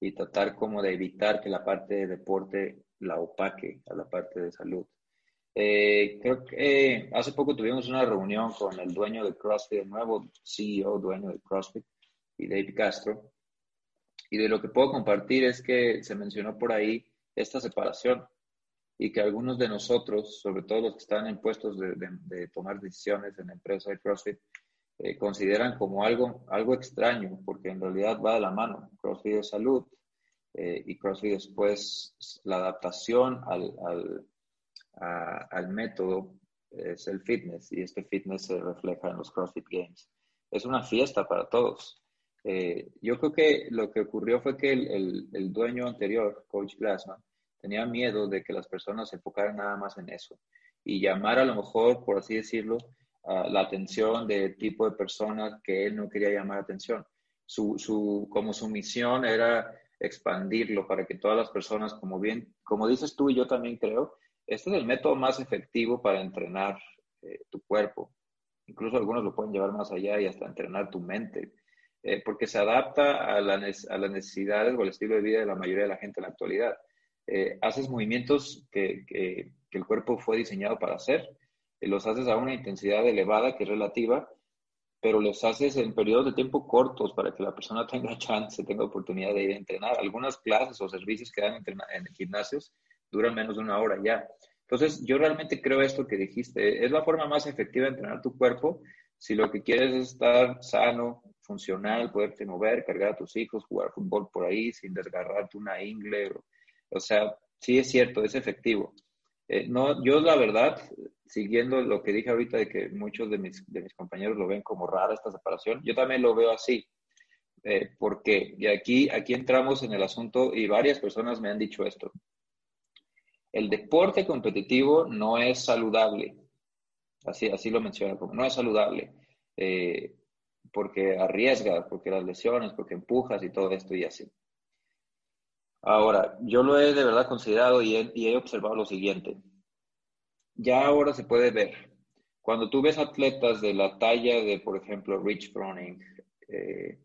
y tratar como de evitar que la parte de deporte la opaque a la parte de salud. Eh, creo que eh, hace poco tuvimos una reunión con el dueño de CrossFit, el nuevo CEO dueño de CrossFit, y David Castro. Y de lo que puedo compartir es que se mencionó por ahí esta separación y que algunos de nosotros, sobre todo los que están en puestos de, tomar decisiones en la empresa de CrossFit, eh, consideran como algo, algo extraño, porque en realidad va de la mano. CrossFit es salud y CrossFit después la adaptación al, al al método es el fitness y este fitness se refleja en los CrossFit Games. Es una fiesta para todos. Eh, yo creo que lo que ocurrió fue que el, el, dueño anterior, Coach Glassman, tenía miedo de que las personas se enfocaran nada más en eso y llamar a lo mejor, por así decirlo, la atención de tipo de personas que él no quería llamar atención. Su, su, como su misión era expandirlo para que todas las personas, como bien, como dices tú y yo también creo, este es el método más efectivo para entrenar eh, tu cuerpo. Incluso algunos lo pueden llevar más allá y hasta entrenar tu mente, eh, porque se adapta a, la, a, las necesidades o al estilo de vida de la mayoría de la gente en la actualidad. Eh, haces movimientos que, el cuerpo fue diseñado para hacer, los haces a una intensidad elevada que es relativa, pero los haces en periodos de tiempo cortos para que la persona tenga chance, tenga oportunidad de ir a entrenar. Algunas clases o servicios que dan en gimnasios duran menos de una hora ya. Entonces, yo realmente creo esto que dijiste, es la forma más efectiva de entrenar tu cuerpo si lo que quieres es estar sano, funcional, poderte mover, cargar a tus hijos, jugar fútbol por ahí sin desgarrarte una ingle. O, sea, sí es cierto, es efectivo. Eh, no, yo la verdad, siguiendo lo que dije ahorita de que muchos de mis, de mis compañeros lo ven como rara esta separación, yo también lo veo así. Eh, porque y aquí, aquí entramos en el asunto y varias personas me han dicho esto. El deporte competitivo no es saludable. Así, así lo menciona, no es saludable. Eh, porque arriesga, porque las lesiones, porque empujas y todo esto y así. Ahora, yo lo he de verdad considerado y he, observado lo siguiente. Ya ahora se puede ver. Cuando tú ves atletas de la talla de, por ejemplo, Rich Froning, eh,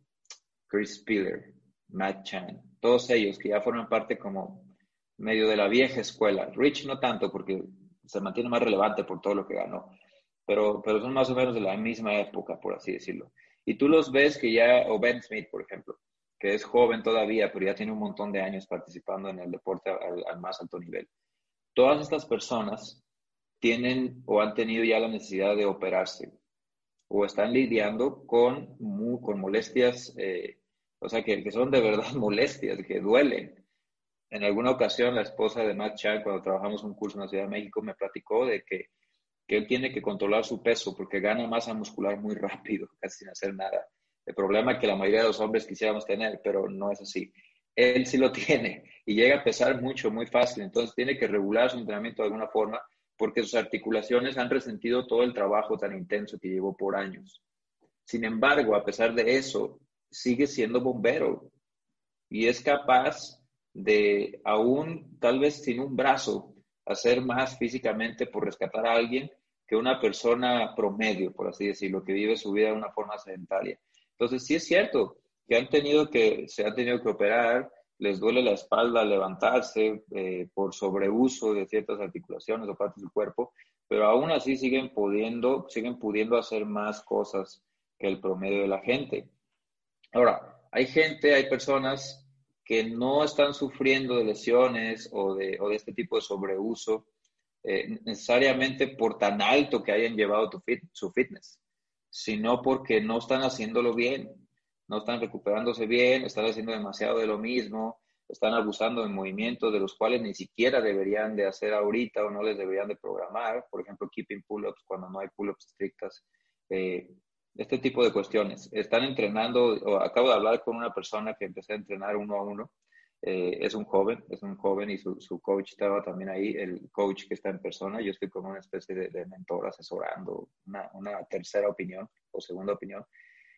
Chris Spiller, Matt Chan, todos ellos que ya forman parte como medio de la vieja escuela. Rich no tanto porque se mantiene más relevante por todo lo que ganó, pero, pero son más o menos de la misma época, por así decirlo. Y tú los ves que ya, o Ben Smith, por ejemplo, que es joven todavía, pero ya tiene un montón de años participando en el deporte al, más alto nivel. Todas estas personas tienen o han tenido ya la necesidad de operarse o están lidiando con, con molestias, eh, o sea, que, que, son de verdad molestias, que duelen. En alguna ocasión, la esposa de Matt Chan, cuando trabajamos un curso en la Ciudad de México, me platicó de que, que él tiene que controlar su peso porque gana masa muscular muy rápido, casi sin hacer nada. El problema que la mayoría de los hombres quisiéramos tener, pero no es así. Él sí lo tiene y llega a pesar mucho, muy fácil. Entonces tiene que regular su entrenamiento de alguna forma porque sus articulaciones han resentido todo el trabajo tan intenso que llevó por años. Sin embargo, a pesar de eso, sigue siendo bombero y es capaz de aún tal vez sin un brazo hacer más físicamente por rescatar a alguien que una persona promedio, por así decirlo, que vive su vida de una forma sedentaria. Entonces, sí es cierto que han tenido que, se han tenido que operar, les duele la espalda levantarse eh, por sobreuso de ciertas articulaciones o partes del cuerpo, pero aún así siguen pudiendo, siguen pudiendo hacer más cosas que el promedio de la gente. Ahora, hay gente, hay personas que no están sufriendo de lesiones o de, o de este tipo de sobreuso eh, necesariamente por tan alto que hayan llevado tu fit, su fitness, sino porque no están haciéndolo bien, no están recuperándose bien, están haciendo demasiado de lo mismo, están abusando de movimientos de los cuales ni siquiera deberían de hacer ahorita o no les deberían de programar, por ejemplo, keeping pull-ups cuando no hay pull-ups estrictas. Eh, este tipo de cuestiones. Están entrenando, o acabo de hablar con una persona que empecé a entrenar uno a uno. Eh, es un joven, es un joven y su, su, coach estaba también ahí, el coach que está en persona. Yo estoy como una especie de, mentor asesorando, una, una, tercera opinión o segunda opinión.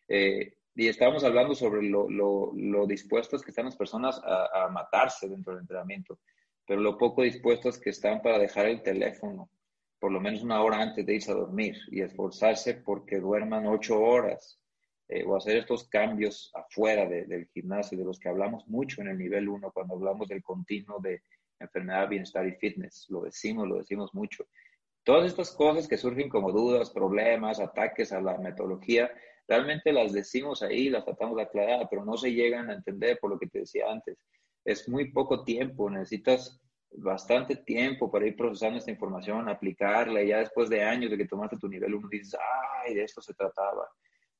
Eh, y estábamos hablando sobre lo, lo, lo, dispuestas que están las personas a, a matarse dentro del entrenamiento, pero lo poco dispuestos que están para dejar el teléfono, por lo menos una hora antes de irse a dormir y esforzarse porque duerman ocho horas eh, o hacer estos cambios afuera del gimnasio, de los que hablamos mucho en el nivel 1 cuando hablamos del continuo de enfermedad, bienestar y fitness. Lo decimos, lo decimos mucho. Todas estas cosas que surgen como dudas, problemas, ataques a la metodología, realmente las decimos ahí, las tratamos de aclarar, pero no se llegan a entender por lo que te decía antes. Es muy poco tiempo, necesitas bastante tiempo para ir procesando esta información, aplicarla, y ya después de años de que tomaste tu nivel 1, dices, ay, de esto se trataba.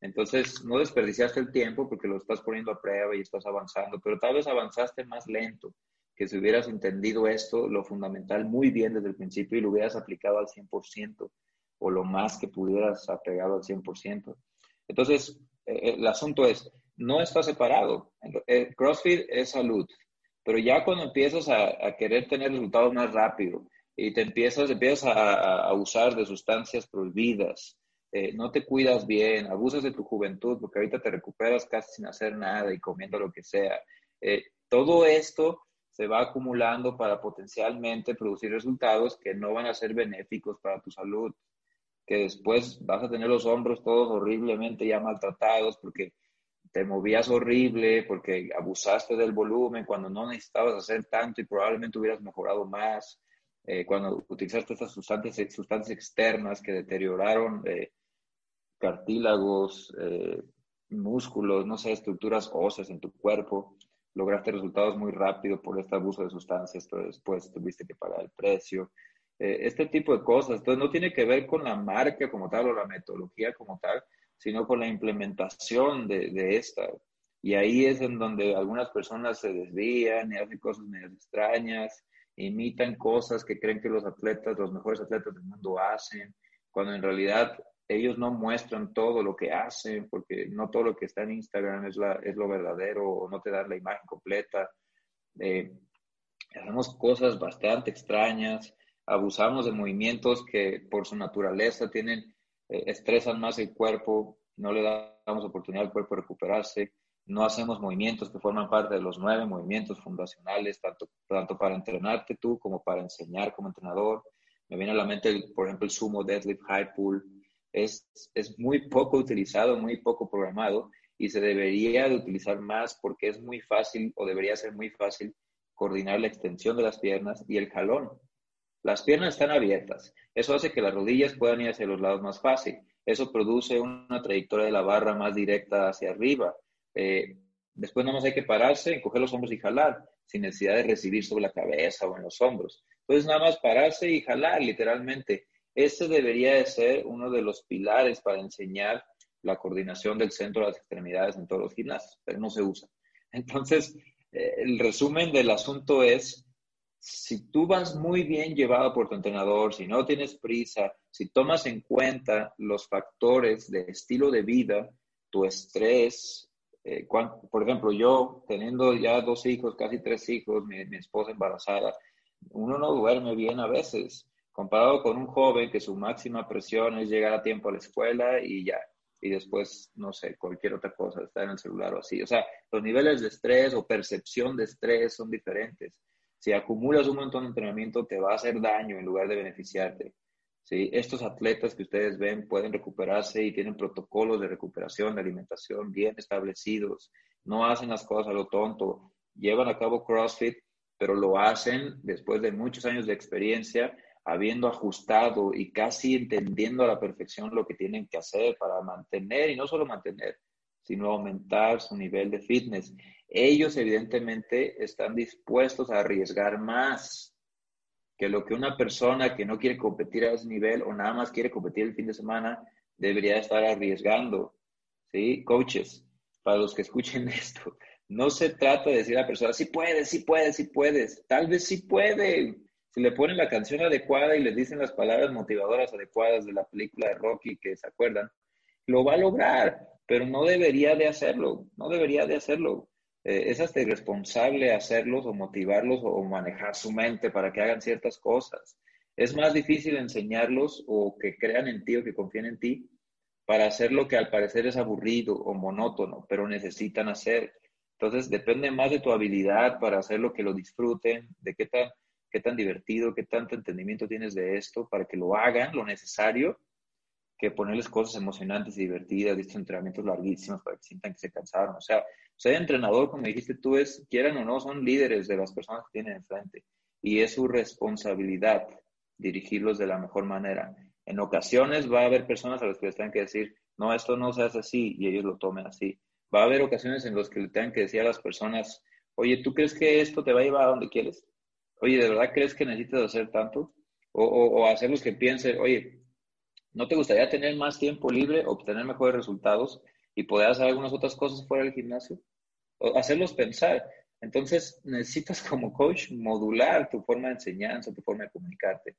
Entonces, no desperdiciaste el tiempo porque lo estás poniendo a prueba y estás avanzando, pero tal vez avanzaste más lento, que si hubieras entendido esto, lo fundamental, muy bien desde el principio y lo hubieras aplicado al 100% o lo más que pudieras apegado al 100%. Entonces, eh, eh, el asunto es, no está separado. El CrossFit es salud, pero ya cuando empiezas a, querer tener resultados más rápido y te empiezas, empiezas a, usar de sustancias prohibidas, eh, no te cuidas bien, abusas de tu juventud porque ahorita te recuperas casi sin hacer nada y comiendo lo que sea. Eh, todo esto se va acumulando para potencialmente producir resultados que no van a ser benéficos para tu salud, que después vas a tener los hombros todos horriblemente ya maltratados porque te movías horrible porque abusaste del volumen cuando no necesitabas hacer tanto y probablemente hubieras mejorado más, eh, cuando utilizaste estas sustancias, sustancias externas que deterioraron eh, cartílagos, eh, músculos, no sé, estructuras óseas en tu cuerpo, lograste resultados muy rápido por este abuso de sustancias, pero después tuviste que pagar el precio. este tipo de cosas. Entonces, no tiene que ver con la marca como tal o la metodología como tal, sino con la implementación de, de esta. Y ahí es en donde algunas personas se desvían y hacen cosas medio extrañas, imitan cosas que creen que los atletas, los mejores atletas del mundo hacen, cuando en realidad ellos no muestran todo lo que hacen, porque no todo lo que está en Instagram es, la, es lo verdadero o no te dan la imagen completa. Eh, hacemos cosas bastante extrañas, abusamos de movimientos que por su naturaleza tienen eh, estresan más el cuerpo, no le damos oportunidad al cuerpo de recuperarse, no hacemos movimientos que forman parte de los nueve movimientos fundacionales, tanto, tanto para entrenarte tú como para enseñar como entrenador. Me viene a la mente, por ejemplo, el sumo deadlift high pull. Es, es muy poco utilizado, muy poco programado y se debería de utilizar más porque es muy fácil o debería ser muy fácil coordinar la extensión de las piernas y el jalón. Las piernas están abiertas. Eso hace que las rodillas puedan ir hacia los lados más fácil. Eso produce una trayectoria de la barra más directa hacia arriba. Eh, después nada más hay que pararse, encoger los hombros y jalar, sin necesidad de recibir sobre la cabeza o en los hombros. Entonces nada más pararse y jalar, literalmente. Ese debería de ser uno de los pilares para enseñar la coordinación del centro de las extremidades en todos los gimnasios, pero no se usa. Entonces, eh, el resumen del asunto es si tú vas muy bien llevado por tu entrenador, si no tienes prisa, si tomas en cuenta los factores de estilo de vida, tu estrés, eh, por ejemplo, yo teniendo ya dos hijos, casi tres hijos, mi, esposa embarazada, uno no duerme bien a veces, comparado con un joven que su máxima presión es llegar a tiempo a la escuela y ya, y después, no sé, cualquier otra cosa, estar en el celular o así. O sea, los niveles de estrés o percepción de estrés son diferentes. Si acumulas un montón de entrenamiento, te va a hacer daño en lugar de beneficiarte. ¿sí? Estos atletas que ustedes ven pueden recuperarse y tienen protocolos de recuperación, de alimentación bien establecidos. No hacen las cosas a lo tonto. Llevan a cabo CrossFit, pero lo hacen después de muchos años de experiencia, habiendo ajustado y casi entendiendo a la perfección lo que tienen que hacer para mantener, y no solo mantener, sino aumentar su nivel de fitness ellos evidentemente están dispuestos a arriesgar más que lo que una persona que no quiere competir a ese nivel o nada más quiere competir el fin de semana debería estar arriesgando. ¿Sí? Coaches, para los que escuchen esto, no se trata de decir a la persona, sí puedes, sí puedes, sí puedes. Tal vez sí puede. Si le ponen la canción adecuada y les dicen las palabras motivadoras adecuadas de la película de Rocky que se acuerdan, lo va a lograr, pero no debería de hacerlo, no debería de hacerlo. Eh, es hasta irresponsable hacerlos o motivarlos o manejar su mente para que hagan ciertas cosas. Es más difícil enseñarlos o que crean en ti o que confíen en ti para hacer lo que al parecer es aburrido o monótono, pero necesitan hacer. Entonces, depende más de tu habilidad para hacer lo que lo disfruten, de qué tan, qué tan divertido, qué tanto entendimiento tienes de esto, para que lo hagan lo necesario, que ponerles cosas emocionantes y divertidas, estos entrenamientos larguísimos para que sientan que se cansaron. O sea, ser entrenador, como dijiste tú, es, quieran o no, son líderes de las personas que tienen enfrente. Y es su responsabilidad dirigirlos de la mejor manera. En ocasiones va a haber personas a las que les tengan que decir, no, esto no se hace así, y ellos lo tomen así va a haber ocasiones en las que le tengan que decir a las personas, oye, ¿tú crees que esto te va a llevar a donde quieres? Oye, ¿de verdad crees que necesitas hacer tanto? O, o, hacerlos que piensen, oye, ¿no te gustaría tener más tiempo libre, obtener mejores resultados y poder hacer algunas otras cosas fuera del gimnasio? Hacerlos pensar. Entonces, necesitas como coach modular tu forma de enseñanza, tu forma de comunicarte.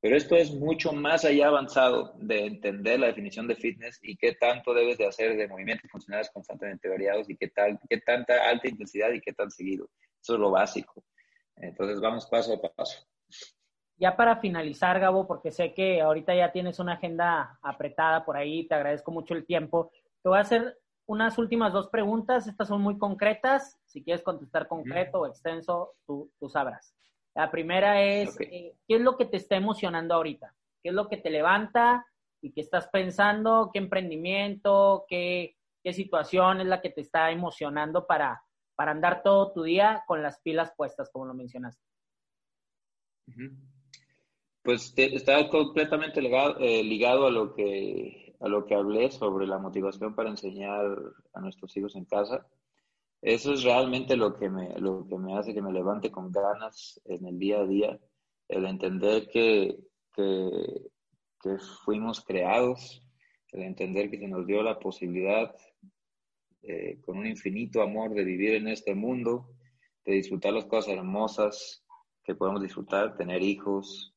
Pero esto es mucho más allá avanzado de entender la definición de fitness y qué tanto debes de hacer de movimientos funcionales constantemente variados y qué, tal, qué tanta alta intensidad y qué tan seguido. Eso es lo básico. Entonces vamos paso a paso.
Ya para finalizar, Gabo, porque sé que ahorita ya tienes una agenda apretada por ahí, te agradezco mucho el tiempo. Te voy a hacer unas últimas dos preguntas. Estas son muy concretas. Si quieres contestar concreto o extenso, tú, tú sabrás. La primera es, eh, ¿qué es lo que te está emocionando ahorita? ¿Qué es lo que te levanta y qué estás pensando? ¿Qué emprendimiento? ¿Qué, qué situación es la que te está emocionando para, para andar todo tu día con las pilas puestas, como lo mencionaste?
Pues está completamente eh, ligado a lo que a lo que hablé sobre la motivación para enseñar a nuestros hijos en casa. Eso es realmente lo que me, lo que me hace que me levante con ganas en el día a día, el entender que, que, fuimos creados, el entender que se nos dio la posibilidad eh, con un infinito amor de vivir en este mundo, de disfrutar las cosas hermosas que podemos disfrutar, tener hijos,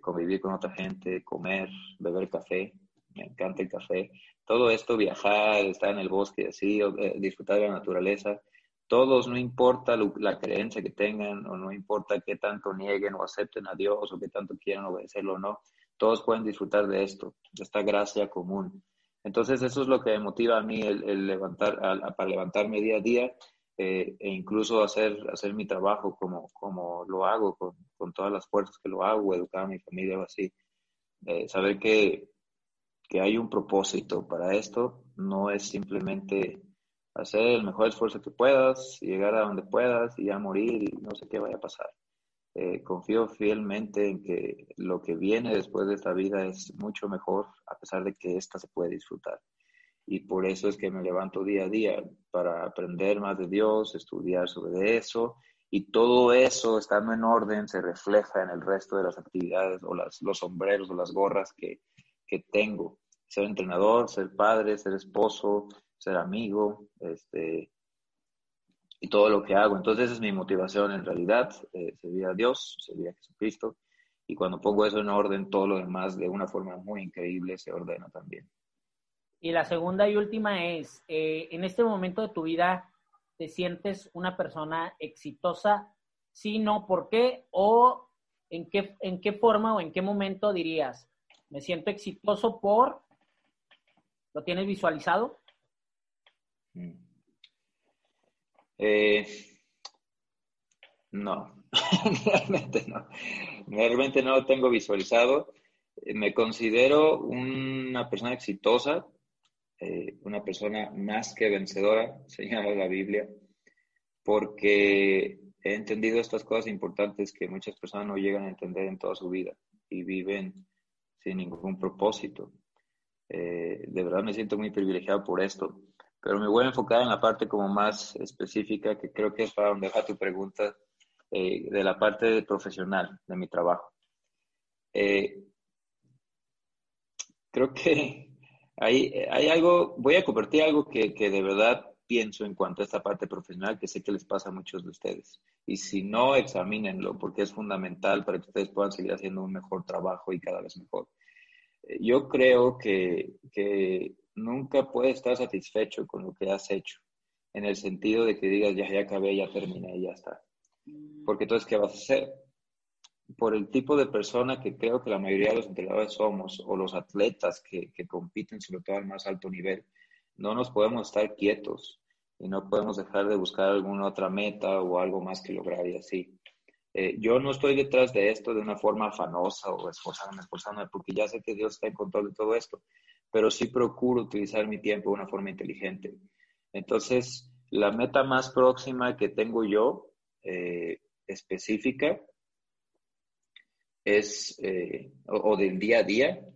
convivir con otra gente, comer, beber café, me encanta el café, todo esto, viajar, estar en el bosque, así, eh, disfrutar de la naturaleza, todos, no importa la creencia que tengan o no importa qué tanto nieguen o acepten a Dios o qué tanto quieran obedecerlo o no, todos pueden disfrutar de esto, de esta gracia común. Entonces eso es lo que me motiva a mí el, levantar, para levantarme día a día eh, e incluso hacer, hacer mi trabajo como, como lo hago, con, con todas las fuerzas que lo hago, educar a mi familia o así. Eh, saber que que hay un propósito para esto, no es simplemente hacer el mejor esfuerzo que puedas, llegar a donde puedas y ya morir y no sé qué vaya a pasar. Eh, confío fielmente en que lo que viene después de esta vida es mucho mejor, a pesar de que esta se puede disfrutar. Y por eso es que me levanto día a día para aprender más de Dios, estudiar sobre eso. Y todo eso, estando en orden, se refleja en el resto de las actividades o las, los sombreros o las gorras que, que tengo. Ser entrenador, ser padre, ser esposo, ser amigo, este, y todo lo que hago. Entonces esa es mi motivación en realidad, eh, servir a Dios, servir a Jesucristo. Y cuando pongo eso en orden, todo lo demás de una forma muy increíble se ordena también.
Y la segunda y última es, eh, en este momento de tu vida, ¿te sientes una persona exitosa? Sí, no, ¿por qué? ¿O en qué, en qué forma o en qué momento dirías, me siento exitoso por, ¿lo tienes visualizado? Mm.
Eh, no, realmente no. Realmente no lo tengo visualizado. Me considero una persona exitosa, eh, una persona más que vencedora, señala la Biblia, porque he entendido estas cosas importantes que muchas personas no llegan a entender en toda su vida y viven sin ningún propósito. Eh, de verdad me siento muy privilegiado por esto, pero me voy a enfocar en la parte como más específica, que creo que es para donde va tu pregunta, eh, de la parte profesional de mi trabajo. Eh, creo que hay, hay algo, voy a compartir algo que, que de verdad pienso en cuanto a esta parte profesional que sé que les pasa a muchos de ustedes. Y si no, examínenlo porque es fundamental para que ustedes puedan seguir haciendo un mejor trabajo y cada vez mejor. Eh, yo creo que, que nunca puedes estar satisfecho con lo que has hecho, en el sentido de que digas, ya, ya acabé, ya terminé, ya está. Mm. Porque entonces, ¿qué vas a hacer? Por el tipo de persona que creo que la mayoría de los entrenadores somos, o los atletas que, compiten sobre todo al más alto nivel, no nos podemos estar quietos y no podemos dejar de buscar alguna otra meta o algo más que lograr y así. Eh, yo no estoy detrás de esto de una forma afanosa o esforzándome, esforzándome, porque ya sé que Dios está en control de todo esto, pero sí procuro utilizar mi tiempo de una forma inteligente. Entonces, la meta más próxima que tengo yo, eh, específica, es, eh, o, del día a día,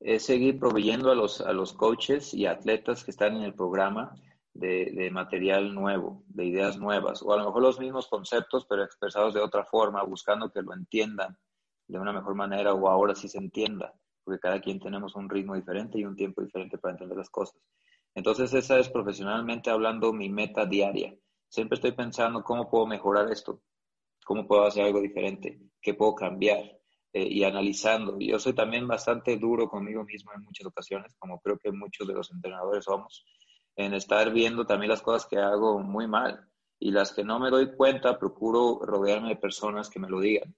es seguir proveyendo a los, a los coaches y atletas que están en el programa de, material nuevo, de ideas nuevas, o a lo mejor los mismos conceptos, pero expresados de otra forma, buscando que lo entiendan de una mejor manera o ahora sí se entienda, porque cada quien tenemos un ritmo diferente y un tiempo diferente para entender las cosas. Entonces esa es profesionalmente hablando mi meta diaria. Siempre estoy pensando cómo puedo mejorar esto, cómo puedo hacer algo diferente, qué puedo cambiar eh, y analizando. Yo soy también bastante duro conmigo mismo en muchas ocasiones, como creo que muchos de los entrenadores somos en estar viendo también las cosas que hago muy mal y las que no me doy cuenta, procuro rodearme de personas que me lo digan.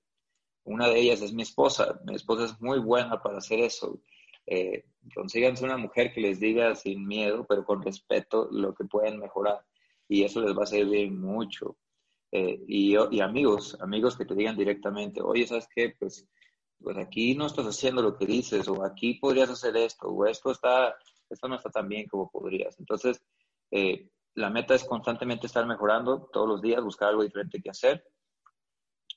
Una de ellas es mi esposa. Mi esposa es muy buena para hacer eso. Eh, consíganse una mujer que les diga sin miedo, pero con respeto, lo que pueden mejorar. Y eso les va a servir mucho. Eh, y, y, amigos, amigos que te digan directamente, oye, ¿sabes qué? Pues, pues aquí no estás haciendo lo que dices, o aquí podrías hacer esto, o esto está esto no está tan bien como podrías. Entonces, eh, la meta es constantemente estar mejorando todos los días, buscar algo diferente que hacer.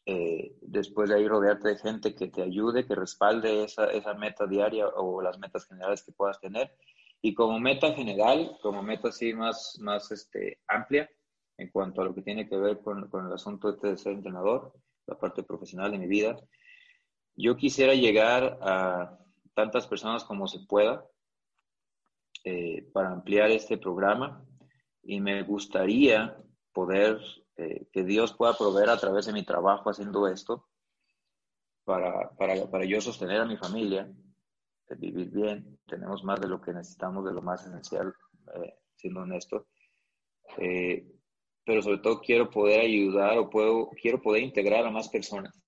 Eh, después de ahí rodearte de gente que te ayude, que respalde esa, esa meta diaria o las metas generales que puedas tener. Y como meta general, como meta así más, más este, amplia, en cuanto a lo que tiene que ver con, con el asunto este de ser entrenador, la parte profesional de mi vida, yo quisiera llegar a tantas personas como se pueda, eh, para ampliar este programa y me gustaría poder eh, que Dios pueda proveer a través de mi trabajo haciendo esto para, para, para yo sostener a mi familia, vivir bien. Tenemos más de lo que necesitamos, de lo más esencial, eh, siendo honesto. pero sobre todo quiero poder ayudar o puedo, quiero poder integrar a más personas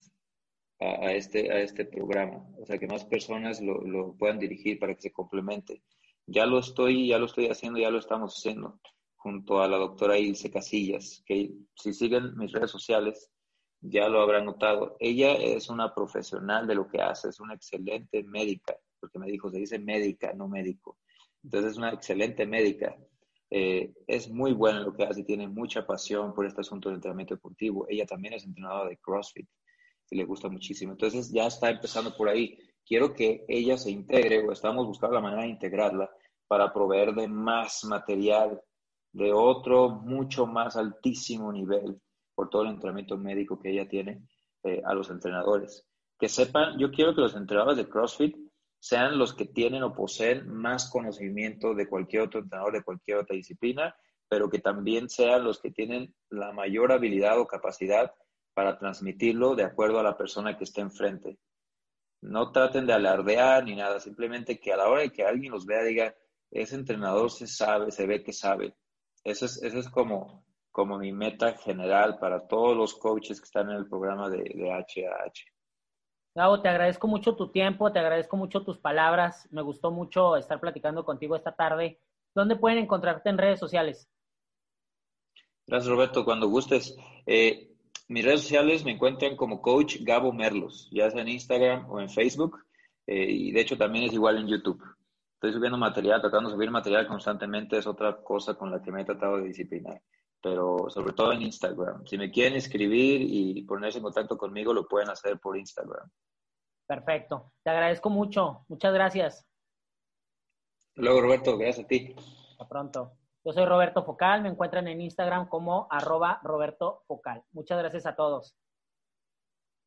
a, este, a este programa, o sea, que más personas lo, lo puedan dirigir para que se complemente. Ya lo estoy, ya lo estoy haciendo, ya lo estamos haciendo junto a la doctora Ilse Casillas, que si siguen mis redes sociales ya lo habrán notado. Ella es una profesional de lo que hace, es una excelente médica, porque me dijo, se dice médica, no médico. Entonces es una excelente médica. Eh, es muy buena en lo que hace, tiene mucha pasión por este asunto del entrenamiento deportivo. Ella también es entrenadora de CrossFit y le gusta muchísimo. Entonces ya está empezando por ahí quiero que ella se integre o estamos buscando la manera de integrarla para proveer de más material de otro mucho más altísimo nivel por todo el entrenamiento médico que ella tiene eh, a los entrenadores. Que sepan, yo quiero que los entrenadores de CrossFit sean los que tienen o poseen más conocimiento de cualquier otro entrenador de cualquier otra disciplina, pero que también sean los que tienen la mayor habilidad o capacidad para transmitirlo de acuerdo a la persona que esté enfrente. No traten de alardear ni nada, simplemente que a la hora de que alguien los vea diga, ese entrenador se sabe, se ve que sabe. Eso es, eso es como, como mi meta general para todos los coaches que están en el programa de, de HAH.
Gabo, te agradezco mucho tu tiempo, te agradezco mucho tus palabras. Me gustó mucho estar platicando contigo esta tarde. ¿Dónde pueden encontrarte en redes sociales?
Gracias, Roberto. Cuando gustes. Eh, mis redes sociales me encuentran como Coach Gabo Merlos, ya sea en Instagram o en Facebook, eh, y de hecho también es igual en YouTube. Estoy subiendo material, tratando de subir material constantemente, es otra cosa con la que me he tratado de disciplinar, pero sobre todo en Instagram. Si me quieren escribir y ponerse en contacto conmigo, lo pueden hacer por Instagram.
Perfecto, te agradezco mucho, muchas gracias.
Luego, Roberto, gracias a ti.
Hasta pronto. Yo soy Roberto Focal, me encuentran en Instagram como arroba Roberto Focal. Muchas gracias a todos.